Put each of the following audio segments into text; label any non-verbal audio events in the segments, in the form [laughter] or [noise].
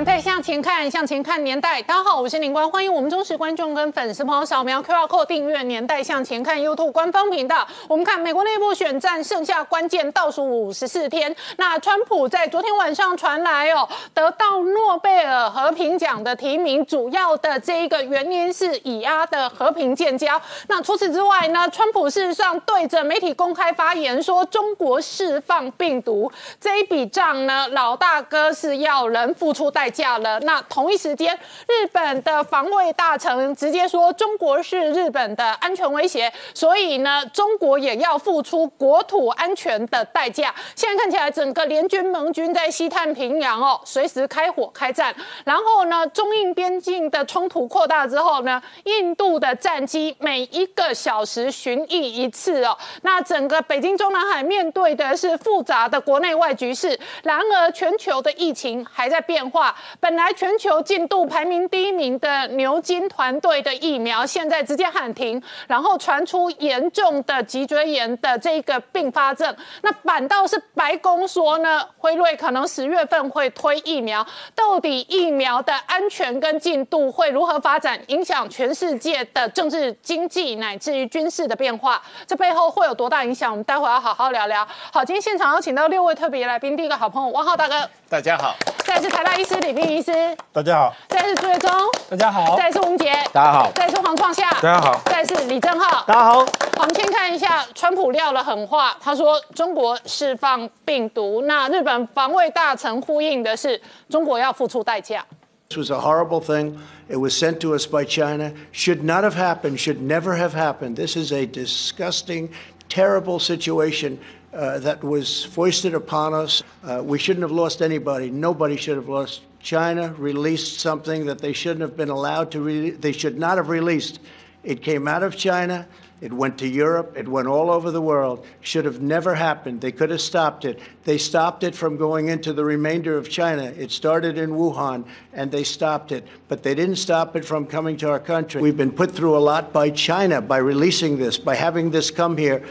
年代向前看，向前看年代。大家好，我是林官，欢迎我们忠实观众跟粉丝朋友扫描 QR Code 订阅《年代向前看》YouTube 官方频道。我们看美国内部选战剩下关键倒数五十四天，那川普在昨天晚上传来哦，得到诺贝尔和平奖的提名，主要的这一个原因是以阿的和平建交。那除此之外呢，川普事实上对着媒体公开发言说，中国释放病毒这一笔账呢，老大哥是要人付出代。代价了。那同一时间，日本的防卫大臣直接说，中国是日本的安全威胁，所以呢，中国也要付出国土安全的代价。现在看起来，整个联军盟军在西太平洋哦，随时开火开战。然后呢，中印边境的冲突扩大之后呢，印度的战机每一个小时巡弋一次哦。那整个北京中南海面对的是复杂的国内外局势。然而，全球的疫情还在变化。本来全球进度排名第一名的牛津团队的疫苗，现在直接喊停，然后传出严重的脊椎炎的这个并发症。那反倒是白宫说呢，辉瑞可能十月份会推疫苗。到底疫苗的安全跟进度会如何发展，影响全世界的政治、经济乃至于军事的变化？这背后会有多大影响？我们待会要好好聊聊。好，今天现场有请到六位特别来宾，第一个好朋友汪浩大哥，大家好；再是台大医师。李斌医师，大家好；再是朱月忠，大家好；再是吴杰，大家好；再是黄创夏，大家好；再是李正浩，大家好。我们先看一下川普撂了狠话，他说中国释放病毒，那日本防卫大臣呼应的是中国要付出代价。This was a horrible thing. It was sent to us by China. Should not have happened. Should never have happened. This is a disgusting, terrible situation. Uh, that was foisted upon us. Uh, we shouldn't have lost anybody. Nobody should have lost China released something that they shouldn't have been allowed to, re- they should not have released. It came out of China. It went to Europe. It went all over the world. Should have never happened. They could have stopped it. They stopped it from going into the remainder of China. It started in Wuhan and they stopped it. But they didn't stop it from coming to our country. We've been put through a lot by China by releasing this, by having this come here.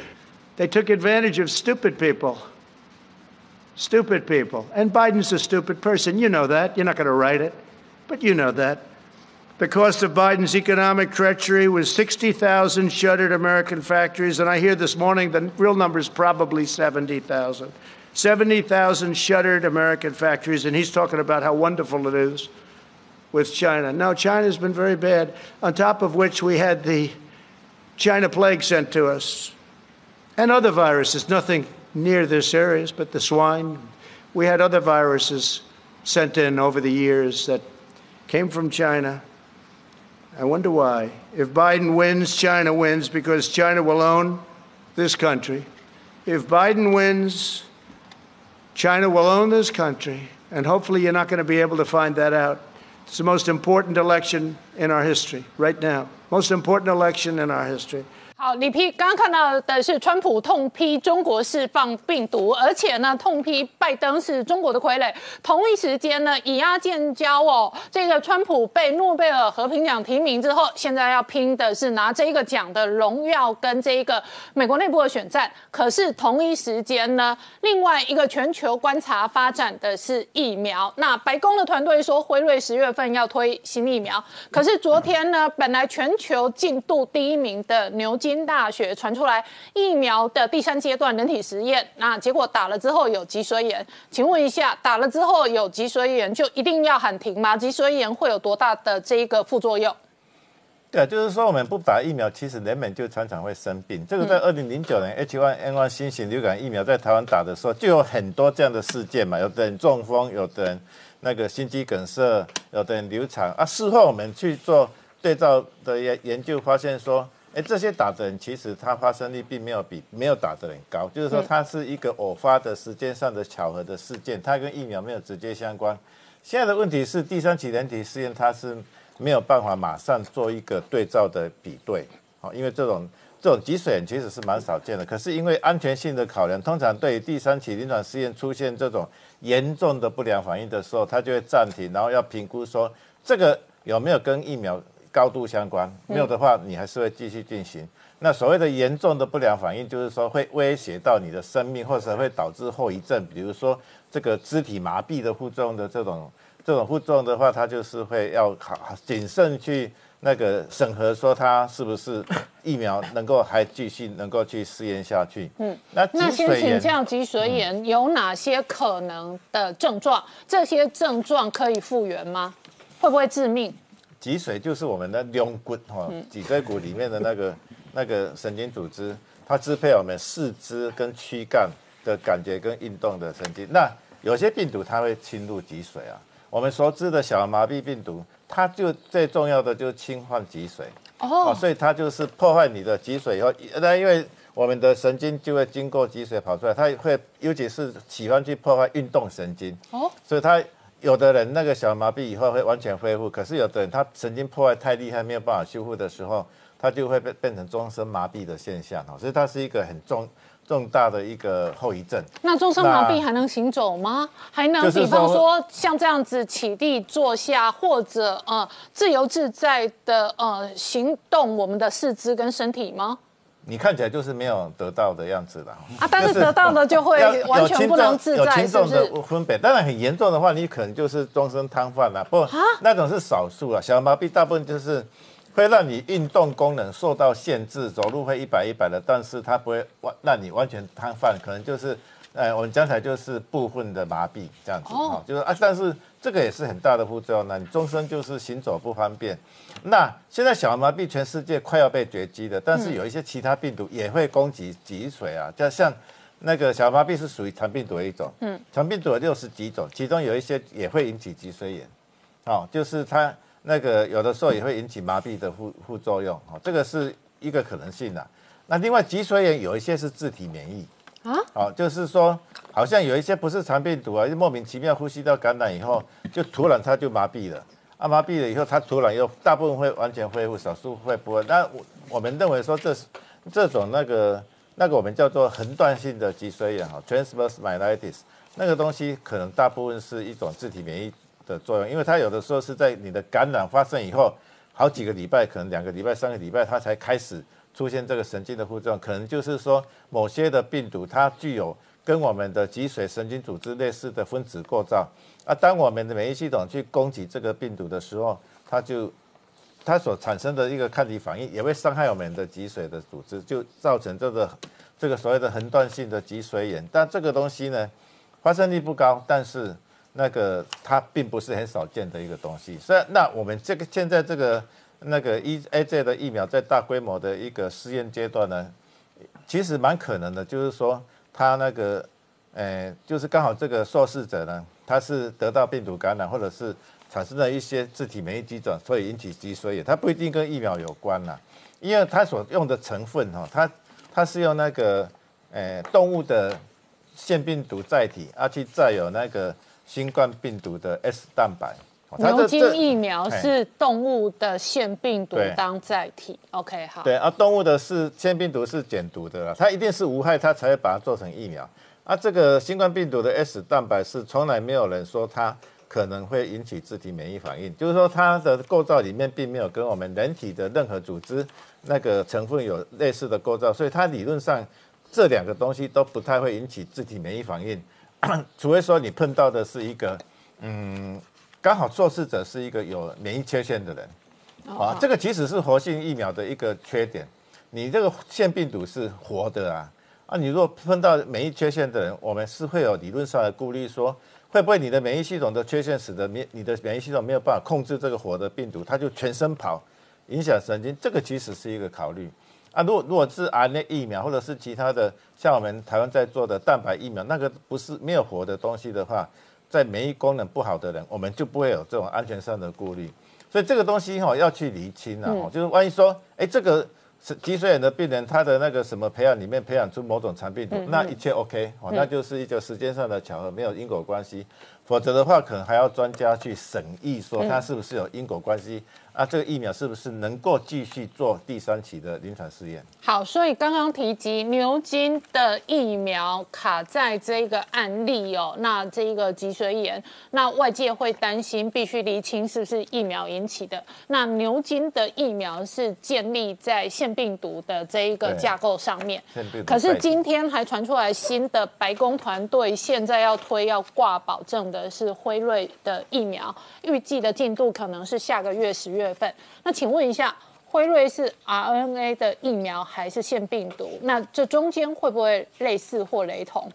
They took advantage of stupid people. Stupid people. And Biden's a stupid person. You know that. You're not going to write it, but you know that. The cost of Biden's economic treachery was 60,000 shuttered American factories, and I hear this morning the real number is probably 70,000. 70,000 shuttered American factories, and he's talking about how wonderful it is with China. Now, China's been very bad, on top of which we had the China plague sent to us and other viruses, nothing near this serious, but the swine. We had other viruses sent in over the years that came from China. I wonder why. If Biden wins, China wins because China will own this country. If Biden wins, China will own this country. And hopefully, you're not going to be able to find that out. It's the most important election in our history right now. Most important election in our history. 好，李批刚刚看到的是川普痛批中国释放病毒，而且呢痛批拜登是中国的傀儡。同一时间呢，以压建交哦，这个川普被诺贝尔和平奖提名之后，现在要拼的是拿这一个奖的荣耀跟这一个美国内部的选战。可是同一时间呢，另外一个全球观察发展的是疫苗。那白宫的团队说，辉瑞十月份要推新疫苗，可是昨天呢，本来全球进度第一名的牛津。新大学传出来疫苗的第三阶段人体实验，那结果打了之后有脊髓炎，请问一下，打了之后有脊髓炎就一定要喊停吗？脊髓炎会有多大的这一个副作用？对，就是说我们不打疫苗，其实人们就常常会生病。这个在二零零九年 H1N1 新型流感疫苗在台湾打的时候，就有很多这样的事件嘛，有的人中风，有的人那个心肌梗塞，有的人流产啊。事后我们去做对照的研研究，发现说。哎，这些打的人其实他发生率并没有比没有打的人高，就是说它是一个偶发的时间上的巧合的事件，它跟疫苗没有直接相关。现在的问题是第三期人体试验它是没有办法马上做一个对照的比对，好，因为这种这种脊髓炎其实是蛮少见的，可是因为安全性的考量，通常对于第三期临床试验出现这种严重的不良反应的时候，它就会暂停，然后要评估说这个有没有跟疫苗高度相关，没有的话，你还是会继续进行。那所谓的严重的不良反应，就是说会威胁到你的生命，或者会导致后遗症，比如说这个肢体麻痹的副作用的这种这种副作用的话，它就是会要好谨慎去。那个审核说它是不是疫苗能够还继续能够去试验下去？嗯，那那先请教脊髓炎有哪些可能的症状？这些症状可以复原吗？会不会致命？脊髓就是我们的龙骨哈，脊椎骨里面的那个 [laughs] 那个神经组织，它支配我们四肢跟躯干的感觉跟运动的神经。那有些病毒它会侵入脊髓啊，我们熟知的小儿麻痹病毒。它就最重要的就是侵犯脊髓哦，所以它就是破坏你的脊髓以后，那因为我们的神经就会经过脊髓跑出来，它会尤其是喜欢去破坏运动神经哦，所以它有的人那个小麻痹以后会完全恢复，可是有的人他神经破坏太厉害没有办法修复的时候，他就会变变成终身麻痹的现象哦，所以它是一个很重。[laughs] 重大的一个后遗症。那终身麻痹还能行走吗？还能比方说像这样子起立坐下，或者呃自由自在的呃行动我们的四肢跟身体吗？你看起来就是没有得到的样子了啊！但是得到的就会完全不能自在，是不是？分别当然很严重的话，你可能就是终身瘫痪了。不，那种是少数啊。小麻痹大部分就是。会让你运动功能受到限制，走路会一摆一摆的，但是它不会完让你完全瘫痪，可能就是，呃，我们刚才就是部分的麻痹这样子哈，就是啊，但是这个也是很大的副作用，呢你终身就是行走不方便。那现在小儿麻痹全世界快要被绝迹的，但是有一些其他病毒也会攻击脊髓啊，就像那个小儿麻痹是属于肠病毒的一种，嗯，肠病毒有六十几种，其中有一些也会引起脊髓炎，哦，就是它。那个有的时候也会引起麻痹的副副作用，哦，这个是一个可能性的。那另外脊髓炎有一些是自体免疫。啊，哦，就是说好像有一些不是肠病毒啊，就莫名其妙呼吸道感染以后，就突然它就麻痹了，阿，麻痹了以后它突然又大部分会完全恢复，少数会不会。那我我们认为说这是这种那个那个我们叫做横断性的脊髓炎哈，transverse myelitis，那个东西可能大部分是一种自体免疫。的作用，因为它有的时候是在你的感染发生以后，好几个礼拜，可能两个礼拜、三个礼拜，它才开始出现这个神经的副作用。可能就是说，某些的病毒它具有跟我们的脊髓神经组织类似的分子构造，啊，当我们的免疫系统去攻击这个病毒的时候，它就它所产生的一个抗体反应也会伤害我们的脊髓的组织，就造成这个这个所谓的横断性的脊髓炎。但这个东西呢，发生率不高，但是。那个它并不是很少见的一个东西，所以那我们这个现在这个那个 E A J 的疫苗在大规模的一个试验阶段呢，其实蛮可能的，就是说它那个，呃，就是刚好这个受试者呢，他是得到病毒感染，或者是产生了一些自体免疫机转，所以引起脊髓炎，它不一定跟疫苗有关啦，因为它所用的成分哈，它它是用那个，呃，动物的腺病毒载体，而且载有那个。新冠病毒的 S 蛋白，牛津疫苗是动物的腺病毒当载体。OK，好。对啊，动物的是腺病毒是减毒的啦，它一定是无害，它才会把它做成疫苗。啊，这个新冠病毒的 S 蛋白是从来没有人说它可能会引起自体免疫反应，就是说它的构造里面并没有跟我们人体的任何组织那个成分有类似的构造，所以它理论上这两个东西都不太会引起自体免疫反应。[coughs] 除非说你碰到的是一个，嗯，刚好受试者是一个有免疫缺陷的人，啊，这个其实是活性疫苗的一个缺点，你这个腺病毒是活的啊，啊，你如果碰到免疫缺陷的人，我们是会有理论上的顾虑，说会不会你的免疫系统的缺陷使得免你的免疫系统没有办法控制这个活的病毒，它就全身跑，影响神经，这个其实是一个考虑。啊，如果如果是 RNA 疫苗或者是其他的，像我们台湾在做的蛋白疫苗，那个不是没有活的东西的话，在免疫功能不好的人，我们就不会有这种安全上的顾虑。所以这个东西哈要去厘清了，就是万一说，哎，这个是脊髓炎的病人，他的那个什么培养里面培养出某种肠病毒，那一切 OK 哦，那就是一个时间上的巧合，没有因果关系。否则的话，可能还要专家去审议，说他是不是有因果关系。啊，这个疫苗是不是能够继续做第三期的临床试验？好，所以刚刚提及牛津的疫苗卡在这个案例哦，那这一个脊髓炎，那外界会担心，必须厘清是不是疫苗引起的。那牛津的疫苗是建立在腺病毒的这一个架构上面，可是今天还传出来新的白宫团队现在要推要挂保证的是辉瑞的疫苗，预计的进度可能是下个月十月。月份，那请问一下，辉瑞是 RNA 的疫苗还是腺病毒？那这中间会不会类似或雷同？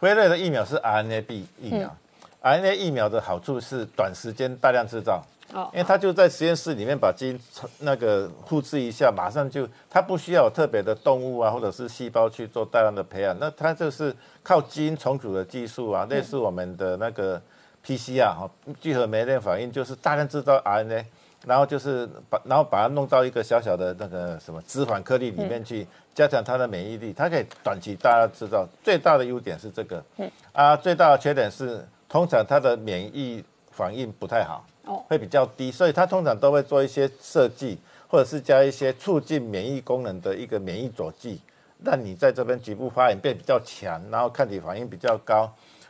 辉瑞的疫苗是 RNA B 疫苗，RNA 疫苗的好处是短时间大量制造，哦，因为它就在实验室里面把基因那个复制一下，马上就它不需要有特别的动物啊或者是细胞去做大量的培养，那它就是靠基因重组的技术啊，类似我们的那个 PCR 哈聚合酶链反应，就是大量制造 RNA。然后就是把，然后把它弄到一个小小的那个什么脂肪颗粒里面去，加强它的免疫力。它可以短期大家知道，最大的优点是这个。嗯。啊，最大的缺点是，通常它的免疫反应不太好，哦，会比较低。所以它通常都会做一些设计，或者是加一些促进免疫功能的一个免疫佐剂，让你在这边局部发炎变比较强，然后抗体反应比较高。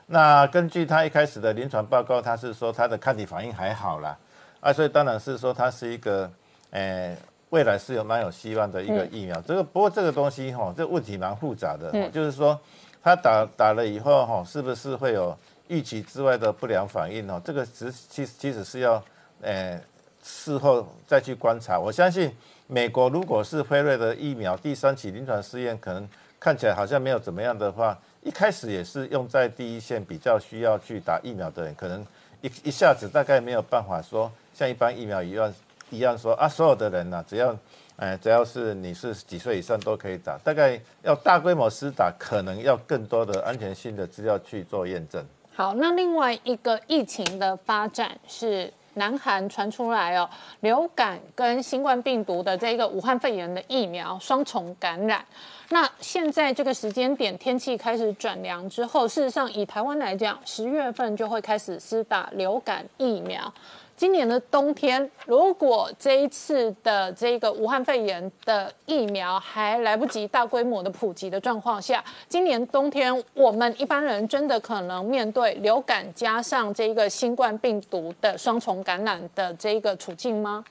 那根据他一开始的临床报告，他是说他的抗体反应还好啦。啊，所以当然是说它是一个，诶，未来是有蛮有希望的一个疫苗。这个不过这个东西哈，这问题蛮复杂的，就是说它打打了以后哈，是不是会有预期之外的不良反应哦？这个其其其实是要，诶，事后再去观察。我相信美国如果是辉瑞的疫苗第三期临床试验，可能看起来好像没有怎么样的话，一开始也是用在第一线比较需要去打疫苗的人，可能一一下子大概没有办法说。像一般疫苗一样，一样说啊，所有的人呢，只要，哎，只要是你是几岁以上都可以打。大概要大规模施打，可能要更多的安全性的资料去做验证。好，那另外一个疫情的发展是，南韩传出来哦，流感跟新冠病毒的这个武汉肺炎的疫苗双重感染。那现在这个时间点，天气开始转凉之后，事实上以台湾来讲，十月份就会开始施打流感疫苗。今年的冬天，如果这一次的这个武汉肺炎的疫苗还来不及大规模的普及的状况下，今年冬天我们一般人真的可能面对流感加上这个新冠病毒的双重感染的这个处境吗？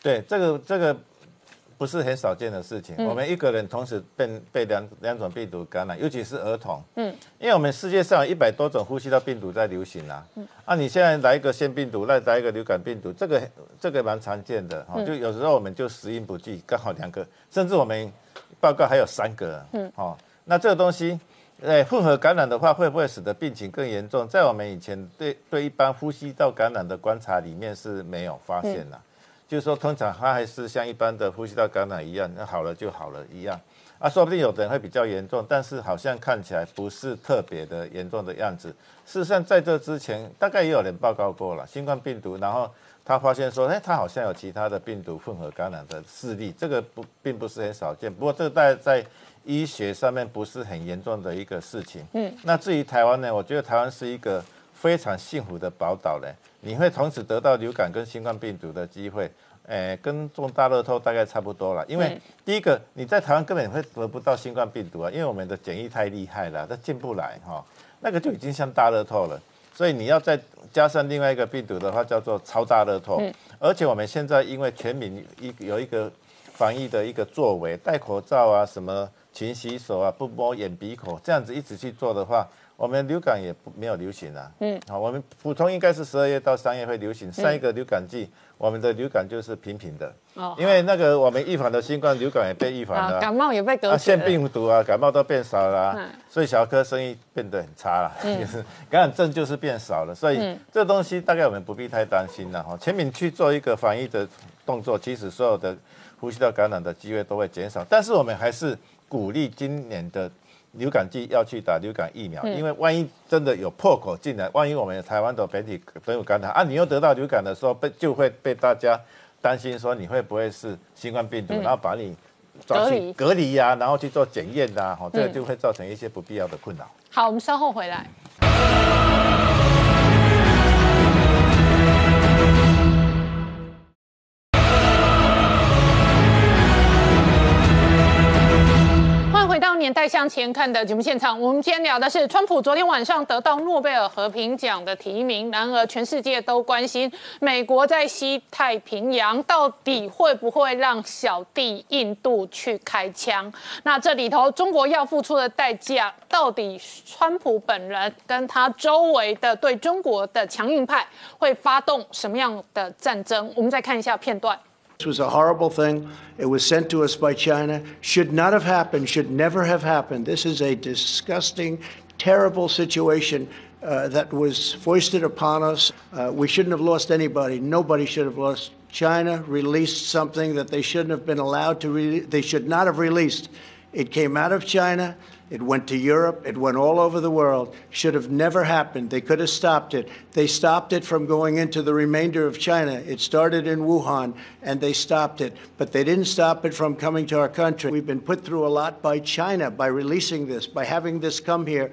对，这个这个。不是很少见的事情。我们一个人同时被被两两种病毒感染，尤其是儿童。嗯，因为我们世界上有一百多种呼吸道病毒在流行啊。嗯，啊，你现在来一个腺病毒，再来一个流感病毒，这个这个蛮常见的。哈，就有时候我们就时因不济，刚好两个，甚至我们报告还有三个。嗯，哦，那这个东西，哎，混合感染的话，会不会使得病情更严重？在我们以前对对一般呼吸道感染的观察里面是没有发现的。就是说，通常它还是像一般的呼吸道感染一样，那好了就好了一样。啊，说不定有的人会比较严重，但是好像看起来不是特别的严重的样子。事实上，在这之前，大概也有人报告过了新冠病毒，然后他发现说，哎，他好像有其他的病毒混合感染的事例，这个不并不是很少见。不过，这个在在医学上面不是很严重的一个事情。嗯，那至于台湾呢，我觉得台湾是一个非常幸福的宝岛嘞。你会同时得到流感跟新冠病毒的机会，诶，跟中大乐透大概差不多了。因为第一个，你在台湾根本会得不到新冠病毒啊，因为我们的检疫太厉害了，它进不来哈。那个就已经像大乐透了，所以你要再加上另外一个病毒的话，叫做超大乐透。而且我们现在因为全民一有一个防疫的一个作为，戴口罩啊，什么勤洗手啊，不摸眼鼻口，这样子一直去做的话。我们流感也不没有流行啊，嗯，好，我们普通应该是十二月到三月会流行，上一个流感季，我们的流感就是平平的，哦，因为那个我们预防的新冠流感也被预防了，感冒也被隔，腺病毒啊，感冒都变少了，所以小儿科生意变得很差了，就是 [laughs] 感染症就是变少了，所以这东西大概我们不必太担心了哈。全民去做一个防疫的动作，其实所有的呼吸道感染的机会都会减少，但是我们还是鼓励今年的。流感季要去打流感疫苗，因为万一真的有破口进来，万一我们台湾的本体都有感染啊，你又得到流感的时候，被就会被大家担心说你会不会是新冠病毒，然后把你抓去隔离呀、然后去做检验呐，哈，这个就会造成一些不必要的困扰。好，我们稍后回来。年代向前看的节目现场。我们今天聊的是，川普昨天晚上得到诺贝尔和平奖的提名，然而全世界都关心美国在西太平洋到底会不会让小弟印度去开枪？那这里头中国要付出的代价，到底川普本人跟他周围的对中国的强硬派会发动什么样的战争？我们再看一下片段。This was a horrible thing. It was sent to us by China. Should not have happened, should never have happened. This is a disgusting, terrible situation uh, that was foisted upon us. Uh, we shouldn't have lost anybody. Nobody should have lost. China released something that they shouldn't have been allowed to, re- they should not have released. It came out of China. It went to Europe. It went all over the world. Should have never happened. They could have stopped it. They stopped it from going into the remainder of China. It started in Wuhan and they stopped it. But they didn't stop it from coming to our country. We've been put through a lot by China by releasing this, by having this come here.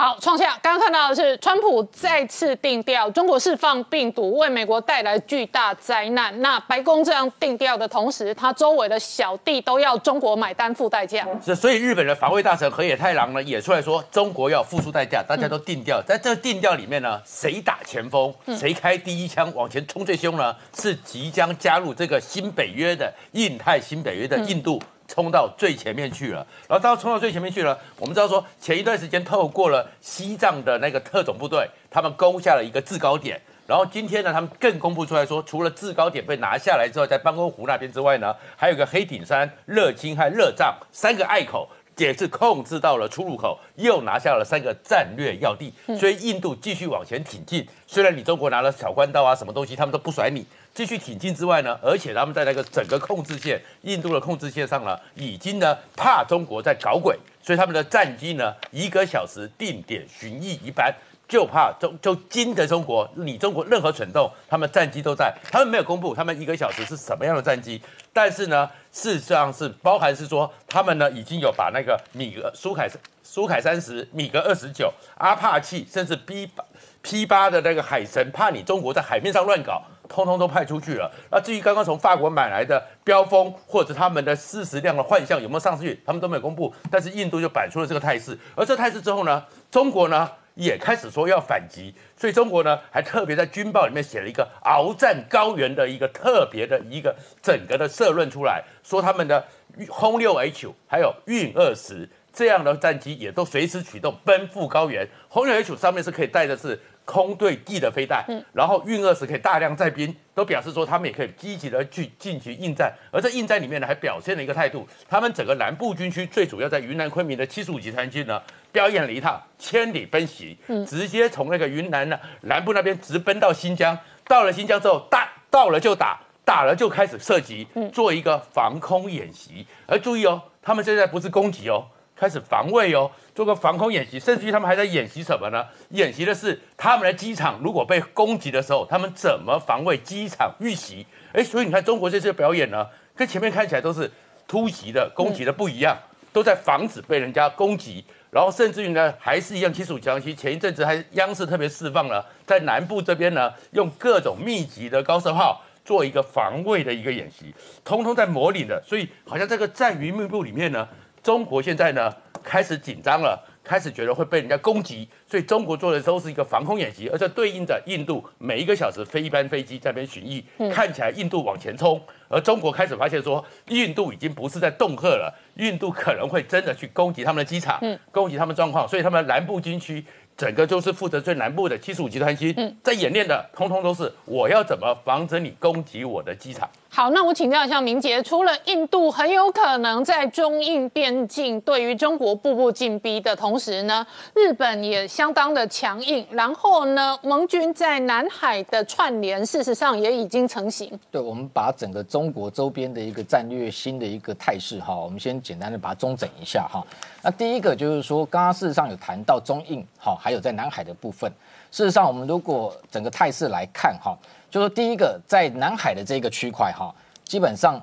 好，创下刚刚看到的是，川普再次定调，中国释放病毒为美国带来巨大灾难。那白宫这样定调的同时，他周围的小弟都要中国买单付代价。是，所以日本的防卫大臣河野太郎呢也出来说，中国要付出代价，大家都定调。在这个定调里面呢，谁打前锋，谁开第一枪往前冲最凶呢？是即将加入这个新北约的印太新北约的印度。冲到最前面去了，然后到冲到最前面去了。我们知道说，前一段时间透过了西藏的那个特种部队，他们攻下了一个制高点。然后今天呢，他们更公布出来说，除了制高点被拿下来之后，在班公湖那边之外呢，还有个黑顶山、热青和热藏三个隘口。也是控制到了出入口，又拿下了三个战略要地，所以印度继续往前挺进。虽然你中国拿了小关刀啊，什么东西他们都不甩你，继续挺进之外呢，而且他们在那个整个控制线，印度的控制线上呢，已经呢怕中国在搞鬼，所以他们的战机呢一个小时定点巡弋一班。就怕中就惊得中国，你中国任何蠢动，他们战机都在，他们没有公布他们一个小时是什么样的战机，但是呢，事实上是包含是说，他们呢已经有把那个米格苏凯苏凯三十、米格二十九、阿帕契，甚至 B 八 P 八的那个海神，怕你中国在海面上乱搞，通通都派出去了。那至于刚刚从法国买来的标风或者他们的四十辆的幻象有没有上去，他们都没有公布，但是印度就摆出了这个态势，而这态势之后呢，中国呢？也开始说要反击，所以中国呢还特别在军报里面写了一个鏖战高原的一个特别的一个整个的社论出来，说他们的轰六 H 还有运二十这样的战机也都随时启动奔赴高原。轰六 H 上面是可以带的是空对地的飞弹，然后运二十可以大量载兵，都表示说他们也可以积极的去进行应战。而在应战里面呢，还表现了一个态度，他们整个南部军区最主要在云南昆明的七十五集团军呢。表演了一趟千里奔袭，直接从那个云南呢南部那边直奔到新疆，到了新疆之后，打到了就打，打了就开始射击，做一个防空演习。而注意哦，他们现在不是攻击哦，开始防卫哦，做个防空演习，甚至于他们还在演习什么呢？演习的是他们的机场如果被攻击的时候，他们怎么防卫机场遇袭？哎，所以你看中国这次表演呢，跟前面看起来都是突袭的、攻击的不一样，都在防止被人家攻击。然后甚至于呢，还是一样七十五强期。前一阵子还央视特别释放了，在南部这边呢，用各种密集的高射炮做一个防卫的一个演习，通通在模拟的。所以好像这个战云密布里面呢，中国现在呢开始紧张了，开始觉得会被人家攻击，所以中国做的都是一个防空演习，而这对应着印度每一个小时飞一班飞机在那边巡弋，看起来印度往前冲，而中国开始发现说，印度已经不是在恫吓了。印度可能会真的去攻击他们的机场，攻击他们状况，所以他们南部军区整个就是负责最南部的七十五集团军，在演练的通通都是我要怎么防止你攻击我的机场。好，那我请教一下明杰，除了印度很有可能在中印边境对于中国步步进逼的同时呢，日本也相当的强硬，然后呢，盟军在南海的串联，事实上也已经成型。对，我们把整个中国周边的一个战略新的一个态势哈，我们先简单的把它中整一下哈。那第一个就是说，刚刚事实上有谈到中印哈，还有在南海的部分。事实上，我们如果整个态势来看哈，就说第一个在南海的这个区块哈，基本上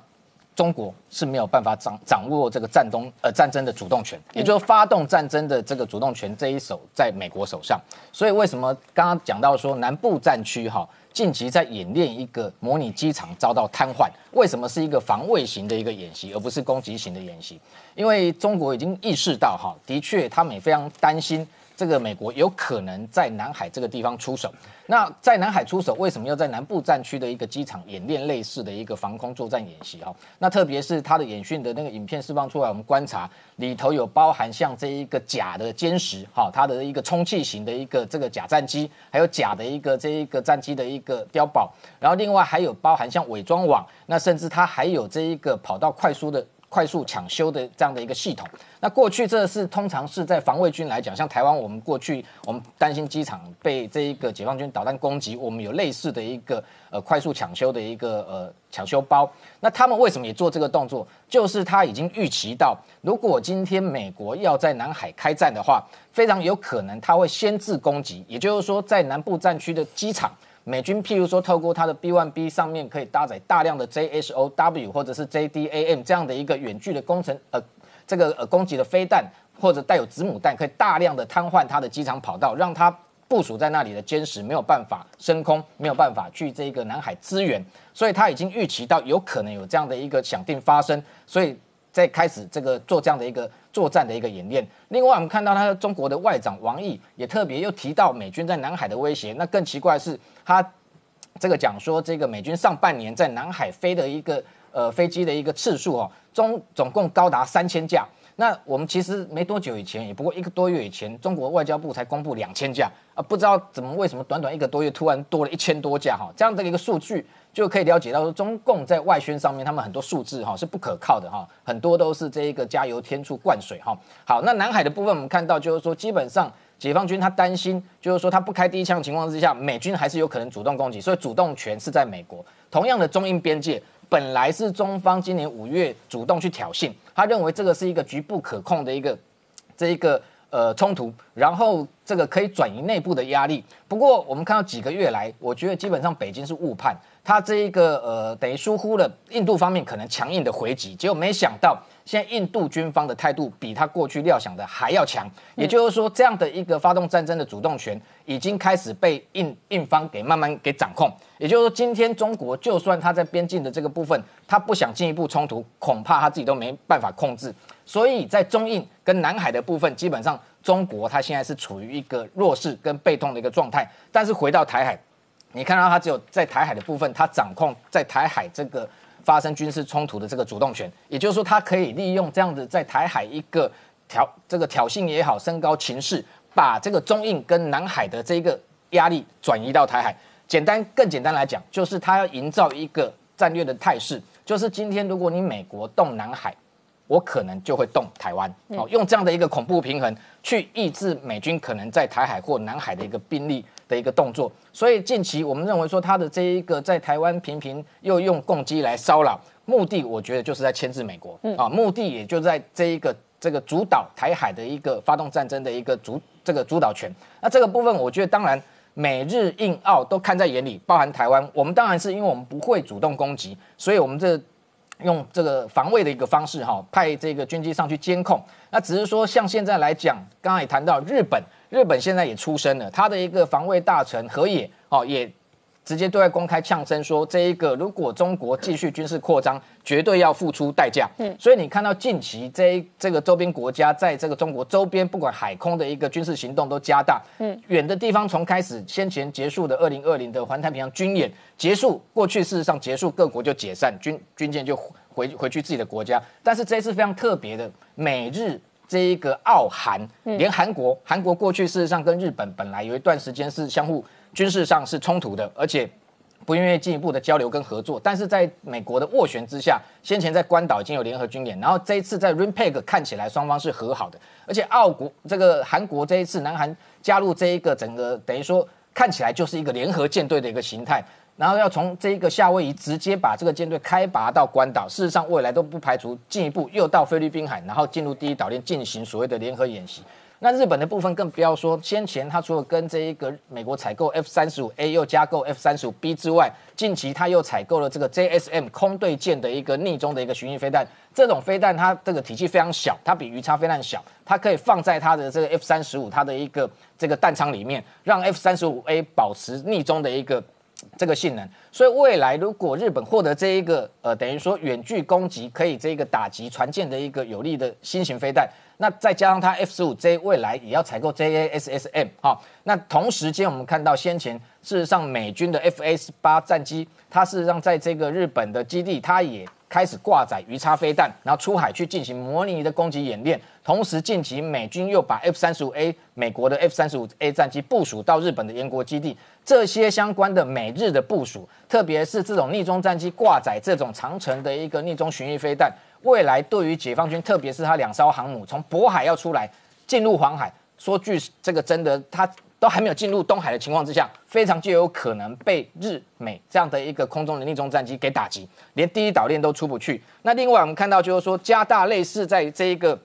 中国是没有办法掌掌握这个战东呃战争的主动权，也就是发动战争的这个主动权这一手在美国手上。所以为什么刚刚讲到说南部战区哈？近期在演练一个模拟机场遭到瘫痪，为什么是一个防卫型的一个演习，而不是攻击型的演习？因为中国已经意识到，哈，的确他们也非常担心。这个美国有可能在南海这个地方出手。那在南海出手，为什么要在南部战区的一个机场演练类似的一个防空作战演习？哈，那特别是它的演训的那个影片释放出来，我们观察里头有包含像这一个假的歼十，哈，它的一个充气型的一个这个假战机，还有假的一个这一个战机的一个碉堡，然后另外还有包含像伪装网，那甚至它还有这一个跑道快速的。快速抢修的这样的一个系统，那过去这是通常是在防卫军来讲，像台湾，我们过去我们担心机场被这一个解放军导弹攻击，我们有类似的一个呃快速抢修的一个呃抢修包。那他们为什么也做这个动作？就是他已经预期到，如果今天美国要在南海开战的话，非常有可能他会先制攻击，也就是说在南部战区的机场。美军譬如说，透过它的 B1B 上面可以搭载大量的 JSOW 或者是 JDAM 这样的一个远距的工程，呃，这个呃攻击的飞弹或者带有子母弹，可以大量的瘫痪它的机场跑道，让它部署在那里的歼十没有办法升空，没有办法去这个南海支援，所以他已经预期到有可能有这样的一个想定发生，所以。在开始这个做这样的一个作战的一个演练。另外，我们看到他中国的外长王毅也特别又提到美军在南海的威胁。那更奇怪的是，他这个讲说，这个美军上半年在南海飞的一个呃飞机的一个次数哦，中总共高达三千架。那我们其实没多久以前，也不过一个多月以前，中国外交部才公布两千架啊，不知道怎么为什么短短一个多月突然多了一千多架哈，这样的一个数据。就可以了解到说，中共在外宣上面，他们很多数字哈是不可靠的哈，很多都是这一个加油添醋灌水哈。好，那南海的部分，我们看到就是说，基本上解放军他担心，就是说他不开第一枪的情况之下，美军还是有可能主动攻击，所以主动权是在美国。同样的，中印边界本来是中方今年五月主动去挑衅，他认为这个是一个局部可控的一个这一个。呃，冲突，然后这个可以转移内部的压力。不过，我们看到几个月来，我觉得基本上北京是误判，他这一个呃，等于疏忽了印度方面可能强硬的回击，结果没想到。现在印度军方的态度比他过去料想的还要强，也就是说，这样的一个发动战争的主动权已经开始被印印方给慢慢给掌控。也就是说，今天中国就算他在边境的这个部分，他不想进一步冲突，恐怕他自己都没办法控制。所以在中印跟南海的部分，基本上中国他现在是处于一个弱势跟被动的一个状态。但是回到台海，你看到他只有在台海的部分，他掌控在台海这个。发生军事冲突的这个主动权，也就是说，他可以利用这样子在台海一个挑这个挑衅也好，升高情势，把这个中印跟南海的这个压力转移到台海。简单更简单来讲，就是他要营造一个战略的态势，就是今天如果你美国动南海，我可能就会动台湾，哦，用这样的一个恐怖平衡去抑制美军可能在台海或南海的一个兵力。的一个动作，所以近期我们认为说他的这一个在台湾频频又用攻击来骚扰，目的我觉得就是在牵制美国啊，目的也就在这一个这个主导台海的一个发动战争的一个主这个主导权。那这个部分我觉得当然美日印澳都看在眼里，包含台湾，我们当然是因为我们不会主动攻击，所以我们这用这个防卫的一个方式哈，派这个军机上去监控。那只是说像现在来讲，刚刚也谈到日本。日本现在也出声了，他的一个防卫大臣河野哦，也直接对外公开呛声说，这一个如果中国继续军事扩张，绝对要付出代价。嗯，所以你看到近期这这个周边国家在这个中国周边，不管海空的一个军事行动都加大。嗯，远的地方从开始先前结束的二零二零的环太平洋军演结束，过去事实上结束各国就解散，军军舰就回回去自己的国家。但是这一次非常特别的，美日。这一个澳韩，连韩国，韩国过去事实上跟日本本来有一段时间是相互军事上是冲突的，而且不愿意进一步的交流跟合作。但是在美国的斡旋之下，先前在关岛已经有联合军演，然后这一次在 Rimpeg 看起来双方是和好的，而且澳国这个韩国这一次南韩加入这一个整个等于说看起来就是一个联合舰队的一个形态。然后要从这一个夏威夷直接把这个舰队开拔到关岛，事实上未来都不排除进一步又到菲律宾海，然后进入第一岛链进行所谓的联合演习。那日本的部分更不要说，先前他除了跟这一个美国采购 F 三十五 A 又加购 F 三十五 B 之外，近期他又采购了这个 JSM 空对舰的一个逆中的一个巡弋飞弹。这种飞弹它这个体积非常小，它比鱼叉飞弹小，它可以放在它的这个 F 三十五它的一个这个弹仓里面，让 F 三十五 A 保持逆中的一个这个性能。所以未来如果日本获得这一个呃等于说远距攻击可以这个打击船舰的一个有力的新型飞弹。那再加上它 F 十五 J 未来也要采购 JASSM 哈，那同时间我们看到先前事实上美军的 F A 十八战机，它事实上在这个日本的基地，它也开始挂载鱼叉飞弹，然后出海去进行模拟的攻击演练。同时近期美军又把 F 三十五 A 美国的 F 三十五 A 战机部署到日本的延国基地，这些相关的美日的部署，特别是这种逆中战机挂载这种长程的一个逆中巡弋飞弹。未来对于解放军，特别是他两艘航母从渤海要出来进入黄海，说句这个真的，他都还没有进入东海的情况之下，非常就有可能被日美这样的一个空中能力中战机给打击，连第一岛链都出不去。那另外我们看到就是说，加大类似在这一个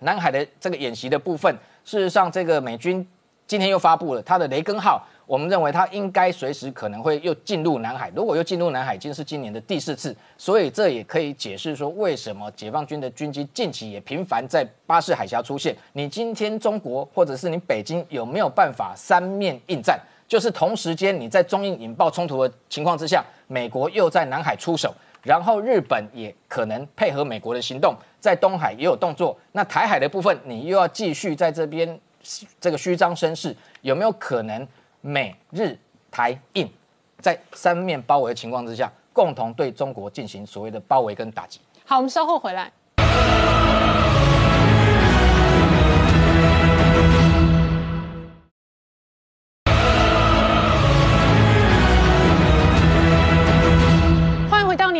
南海的这个演习的部分，事实上这个美军今天又发布了他的雷根号。我们认为它应该随时可能会又进入南海，如果又进入南海，已经是今年的第四次，所以这也可以解释说为什么解放军的军机近期也频繁在巴士海峡出现。你今天中国或者是你北京有没有办法三面应战？就是同时间你在中印引爆冲突的情况之下，美国又在南海出手，然后日本也可能配合美国的行动，在东海也有动作。那台海的部分，你又要继续在这边这个虚张声势，有没有可能？美日台印在三面包围的情况之下，共同对中国进行所谓的包围跟打击。好，我们稍后回来。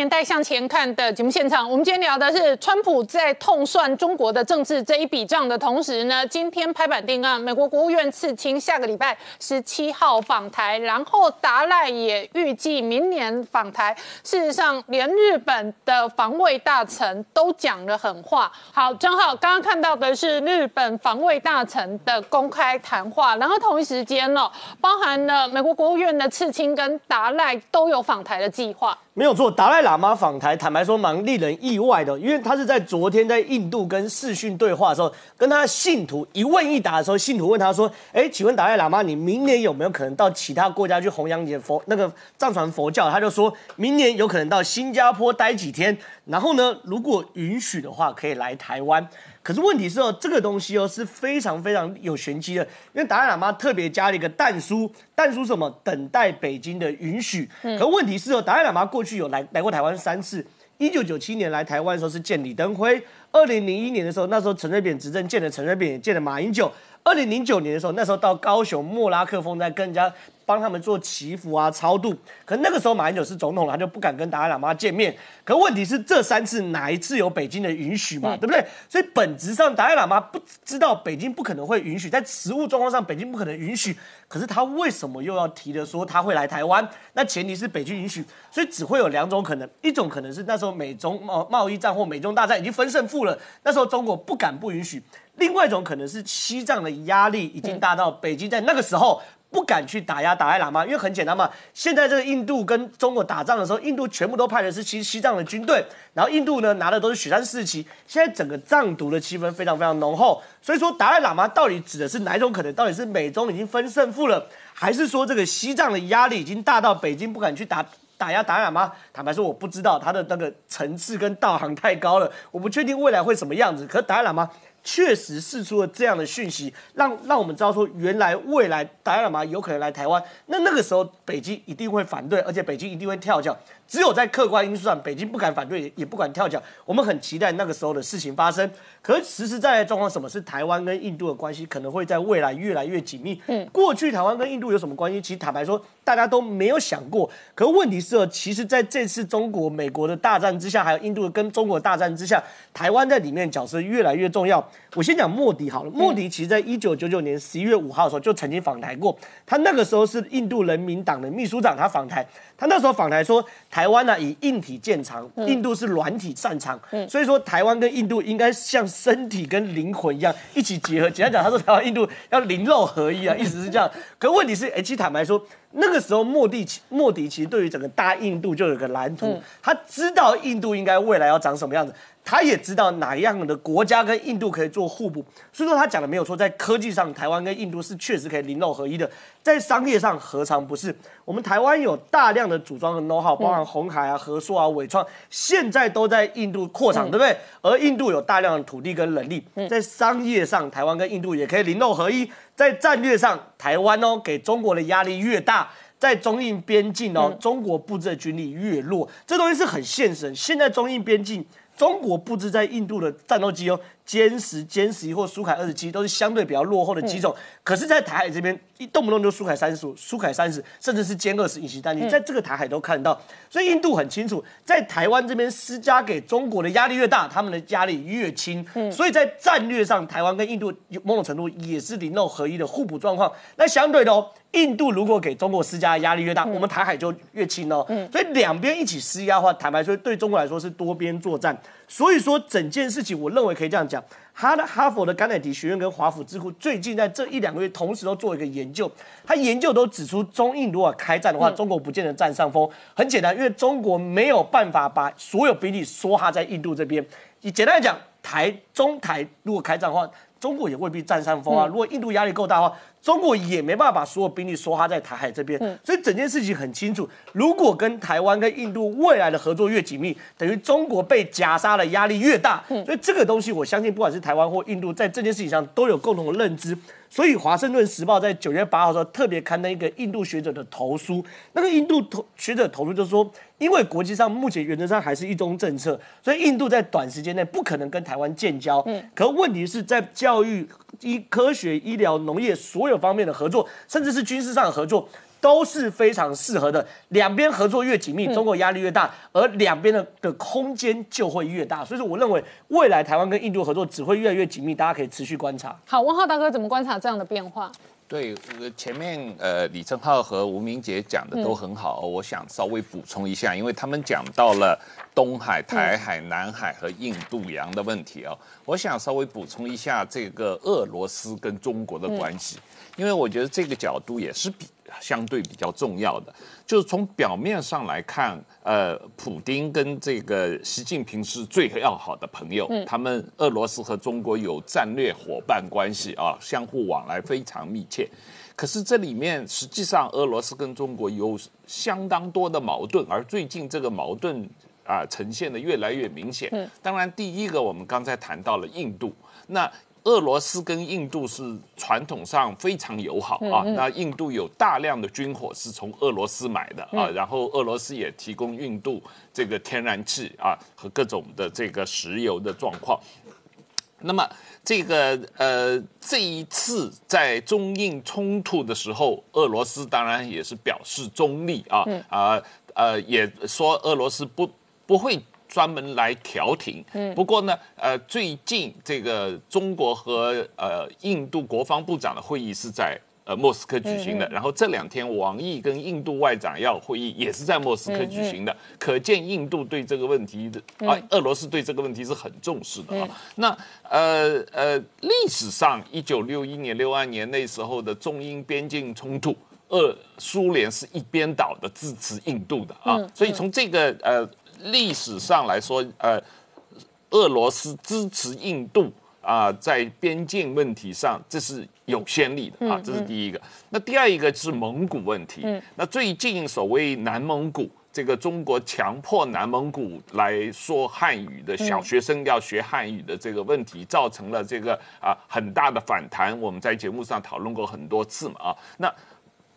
年代向前看的节目现场，我们今天聊的是川普在痛算中国的政治这一笔账的同时呢，今天拍板定案，美国国务院次卿下个礼拜十七号访台，然后达赖也预计明年访台。事实上，连日本的防卫大臣都讲了狠话。好，正好刚刚看到的是日本防卫大臣的公开谈话，然后同一时间呢，包含了美国国务院的次卿跟达赖都有访台的计划。没有错，达赖喇嘛访台，坦白说蛮令人意外的，因为他是在昨天在印度跟视讯对话的时候，跟他信徒一问一答的时候，信徒问他说：“哎，请问达赖喇嘛，你明年有没有可能到其他国家去弘扬你的佛那个藏传佛教？”他就说明年有可能到新加坡待几天，然后呢，如果允许的话，可以来台湾。可是问题是哦，这个东西哦是非常非常有玄机的，因为达赖喇嘛特别加了一个蛋书，蛋书什么？等待北京的允许。可问题是哦，达赖喇嘛过去有来来过台湾三次，一九九七年来台湾的时候是见李登辉，二零零一年的时候那时候陈水扁执政见了陈水扁，也见了马英九，二零零九年的时候那时候到高雄莫拉克峰在跟人家。帮他们做祈福啊、超度，可那个时候马英九是总统，他就不敢跟达赖喇嘛见面。可问题是，这三次哪一次有北京的允许嘛？对不对？所以本质上达赖喇嘛不知道北京不可能会允许，在实物状况上北京不可能允许。可是他为什么又要提的说他会来台湾？那前提是北京允许，所以只会有两种可能：一种可能是那时候美中贸贸易战或美中大战已经分胜负了，那时候中国不敢不允许；另外一种可能是西藏的压力已经大到北京在那个时候。不敢去打压达赖喇嘛，因为很简单嘛。现在这个印度跟中国打仗的时候，印度全部都派的是西西藏的军队，然后印度呢拿的都是雪山四旗。现在整个藏独的气氛非常非常浓厚，所以说达赖喇嘛到底指的是哪一种可能？到底是美中已经分胜负了，还是说这个西藏的压力已经大到北京不敢去打打压达赖喇嘛？坦白说，我不知道他的那个层次跟道行太高了，我不确定未来会什么样子。可达赖喇嘛。确实释出了这样的讯息，让让我们知道说，原来未来达赖喇嘛有可能来台湾，那那个时候北京一定会反对，而且北京一定会跳脚。只有在客观因素上，北京不敢反对，也不敢跳脚。我们很期待那个时候的事情发生。可是实实在在状况，什么是台湾跟印度的关系，可能会在未来越来越紧密。嗯，过去台湾跟印度有什么关系？其实坦白说，大家都没有想过。可问题是，其实在这次中国、美国的大战之下，还有印度跟中国大战之下，台湾在里面角色越来越重要。我先讲莫迪好了，莫迪其实在一九九九年十一月五号的时候就曾经访台过，他那个时候是印度人民党的秘书长，他访台，他那时候访台说，台湾呢以硬体见长，印度是软体擅长，所以说台湾跟印度应该像身体跟灵魂一样一起结合。简单讲，他说台湾印度要灵肉合一啊，意思是这样。可问题是，哎，其实坦白说，那个时候莫迪莫迪其实对于整个大印度就有个蓝图，他知道印度应该未来要长什么样子。他也知道哪样的国家跟印度可以做互补，所以说他讲的没有错，在科技上，台湾跟印度是确实可以零肉合一的，在商业上何尝不是？我们台湾有大量的组装的 know how，包含红海啊、和硕啊、伟创，现在都在印度扩厂，对不对？而印度有大量的土地跟人力，在商业上，台湾跟印度也可以零肉合一。在战略上，台湾哦给中国的压力越大，在中印边境哦，中国布置的军力越弱，这东西是很现实。现在中印边境。中国布置在印度的战斗机哦，歼十、歼十一或苏凯二十七都是相对比较落后的机种，可是，在台海这边一动不动就苏凯三十五、苏凯三十，甚至是歼二十隐形战机，在这个台海都看到，所以印度很清楚，在台湾这边施加给中国的压力越大，他们的压力越轻，所以在战略上，台湾跟印度某种程度也是零肉合一的互补状况。那相对的哦。印度如果给中国施加压力越大，我们台海就越轻哦。所以两边一起施压的话，坦白说，对中国来说是多边作战。所以说整件事情，我认为可以这样讲：哈的哈佛的甘乃迪学院跟华府智库最近在这一两个月同时都做一个研究，他研究都指出，中印如果开战的话，中国不见得占上风。很简单，因为中国没有办法把所有兵力梭哈在印度这边。你简单来讲，台中台如果开战的话，中国也未必占上风啊。如果印度压力够大的话。中国也没办法把所有兵力梭哈在台海这边，所以整件事情很清楚。如果跟台湾跟印度未来的合作越紧密，等于中国被夹杀的压力越大。所以这个东西，我相信不管是台湾或印度，在这件事情上都有共同的认知。所以《华盛顿时报》在九月八号时候特别刊登一个印度学者的投书，那个印度投学者投诉就是说，因为国际上目前原则上还是一中政策，所以印度在短时间内不可能跟台湾建交。嗯，可问题是在教育、医科学、医疗、农业所有方面的合作，甚至是军事上的合作。都是非常适合的，两边合作越紧密，中国压力越大，而两边的的空间就会越大。所以说，我认为未来台湾跟印度合作只会越来越紧密，大家可以持续观察。好，文浩大哥怎么观察这样的变化？对，前面呃李正浩和吴明杰讲的都很好，我想稍微补充一下，因为他们讲到了东海、台海、南海和印度洋的问题哦，我想稍微补充一下这个俄罗斯跟中国的关系，因为我觉得这个角度也是比。相对比较重要的，就是从表面上来看，呃，普丁跟这个习近平是最要好的朋友，他们俄罗斯和中国有战略伙伴关系啊，相互往来非常密切。可是这里面实际上俄罗斯跟中国有相当多的矛盾，而最近这个矛盾啊呈现的越来越明显。当然，第一个我们刚才谈到了印度，那。俄罗斯跟印度是传统上非常友好啊，那印度有大量的军火是从俄罗斯买的啊，然后俄罗斯也提供印度这个天然气啊和各种的这个石油的状况。那么这个呃这一次在中印冲突的时候，俄罗斯当然也是表示中立啊啊呃也说俄罗斯不不会。专门来调停。嗯，不过呢，呃，最近这个中国和呃印度国防部长的会议是在呃莫斯科举行的，然后这两天王毅跟印度外长要会议也是在莫斯科举行的，可见印度对这个问题的啊，俄罗斯对这个问题是很重视的。啊。那呃呃，历史上一九六一年、六二年那时候的中英边境冲突，俄苏联是一边倒的支持印度的啊，所以从这个呃。历史上来说，呃，俄罗斯支持印度啊，在边境问题上这是有先例的啊，这是第一个。那第二一个是蒙古问题。那最近所谓南蒙古，这个中国强迫南蒙古来说汉语的小学生要学汉语的这个问题，造成了这个啊很大的反弹。我们在节目上讨论过很多次嘛啊。那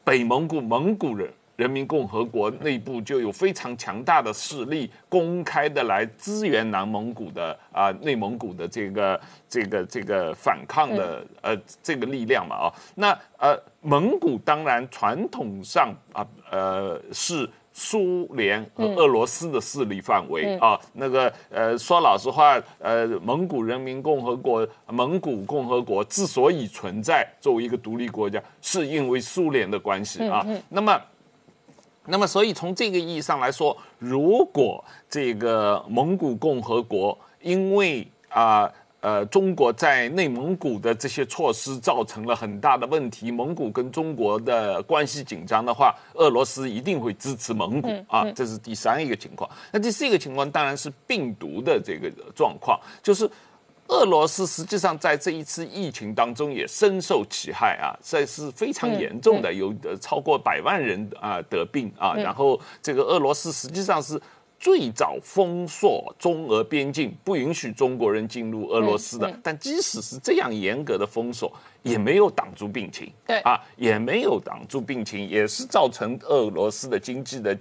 北蒙古蒙古人。人民共和国内部就有非常强大的势力，公开的来支援南蒙古的啊，内蒙古的这个这个这个反抗的呃这个力量嘛啊，那呃蒙古当然传统上啊呃是苏联和俄罗斯的势力范围啊。那个呃，说老实话，呃，蒙古人民共和国、蒙古共和国之所以存在作为一个独立国家，是因为苏联的关系啊。那么。那么，所以从这个意义上来说，如果这个蒙古共和国因为啊呃中国在内蒙古的这些措施造成了很大的问题，蒙古跟中国的关系紧张的话，俄罗斯一定会支持蒙古啊，这是第三一个情况。那第四个情况当然是病毒的这个状况，就是。俄罗斯实际上在这一次疫情当中也深受其害啊，这是非常严重的，有超过百万人啊得病啊。然后这个俄罗斯实际上是最早封锁中俄边境，不允许中国人进入俄罗斯的。但即使是这样严格的封锁，也没有挡住病情，对啊，也没有挡住病情，也是造成俄罗斯的经济的。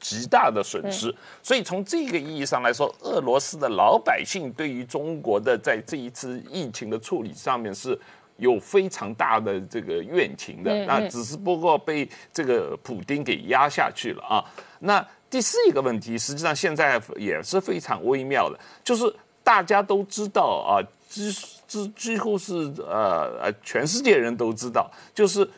极大的损失，所以从这个意义上来说，俄罗斯的老百姓对于中国的在这一次疫情的处理上面是有非常大的这个怨情的。那只是不过被这个普京给压下去了啊。那第四一个问题，实际上现在也是非常微妙的，就是大家都知道啊，几几几乎是呃呃全世界人都知道，就是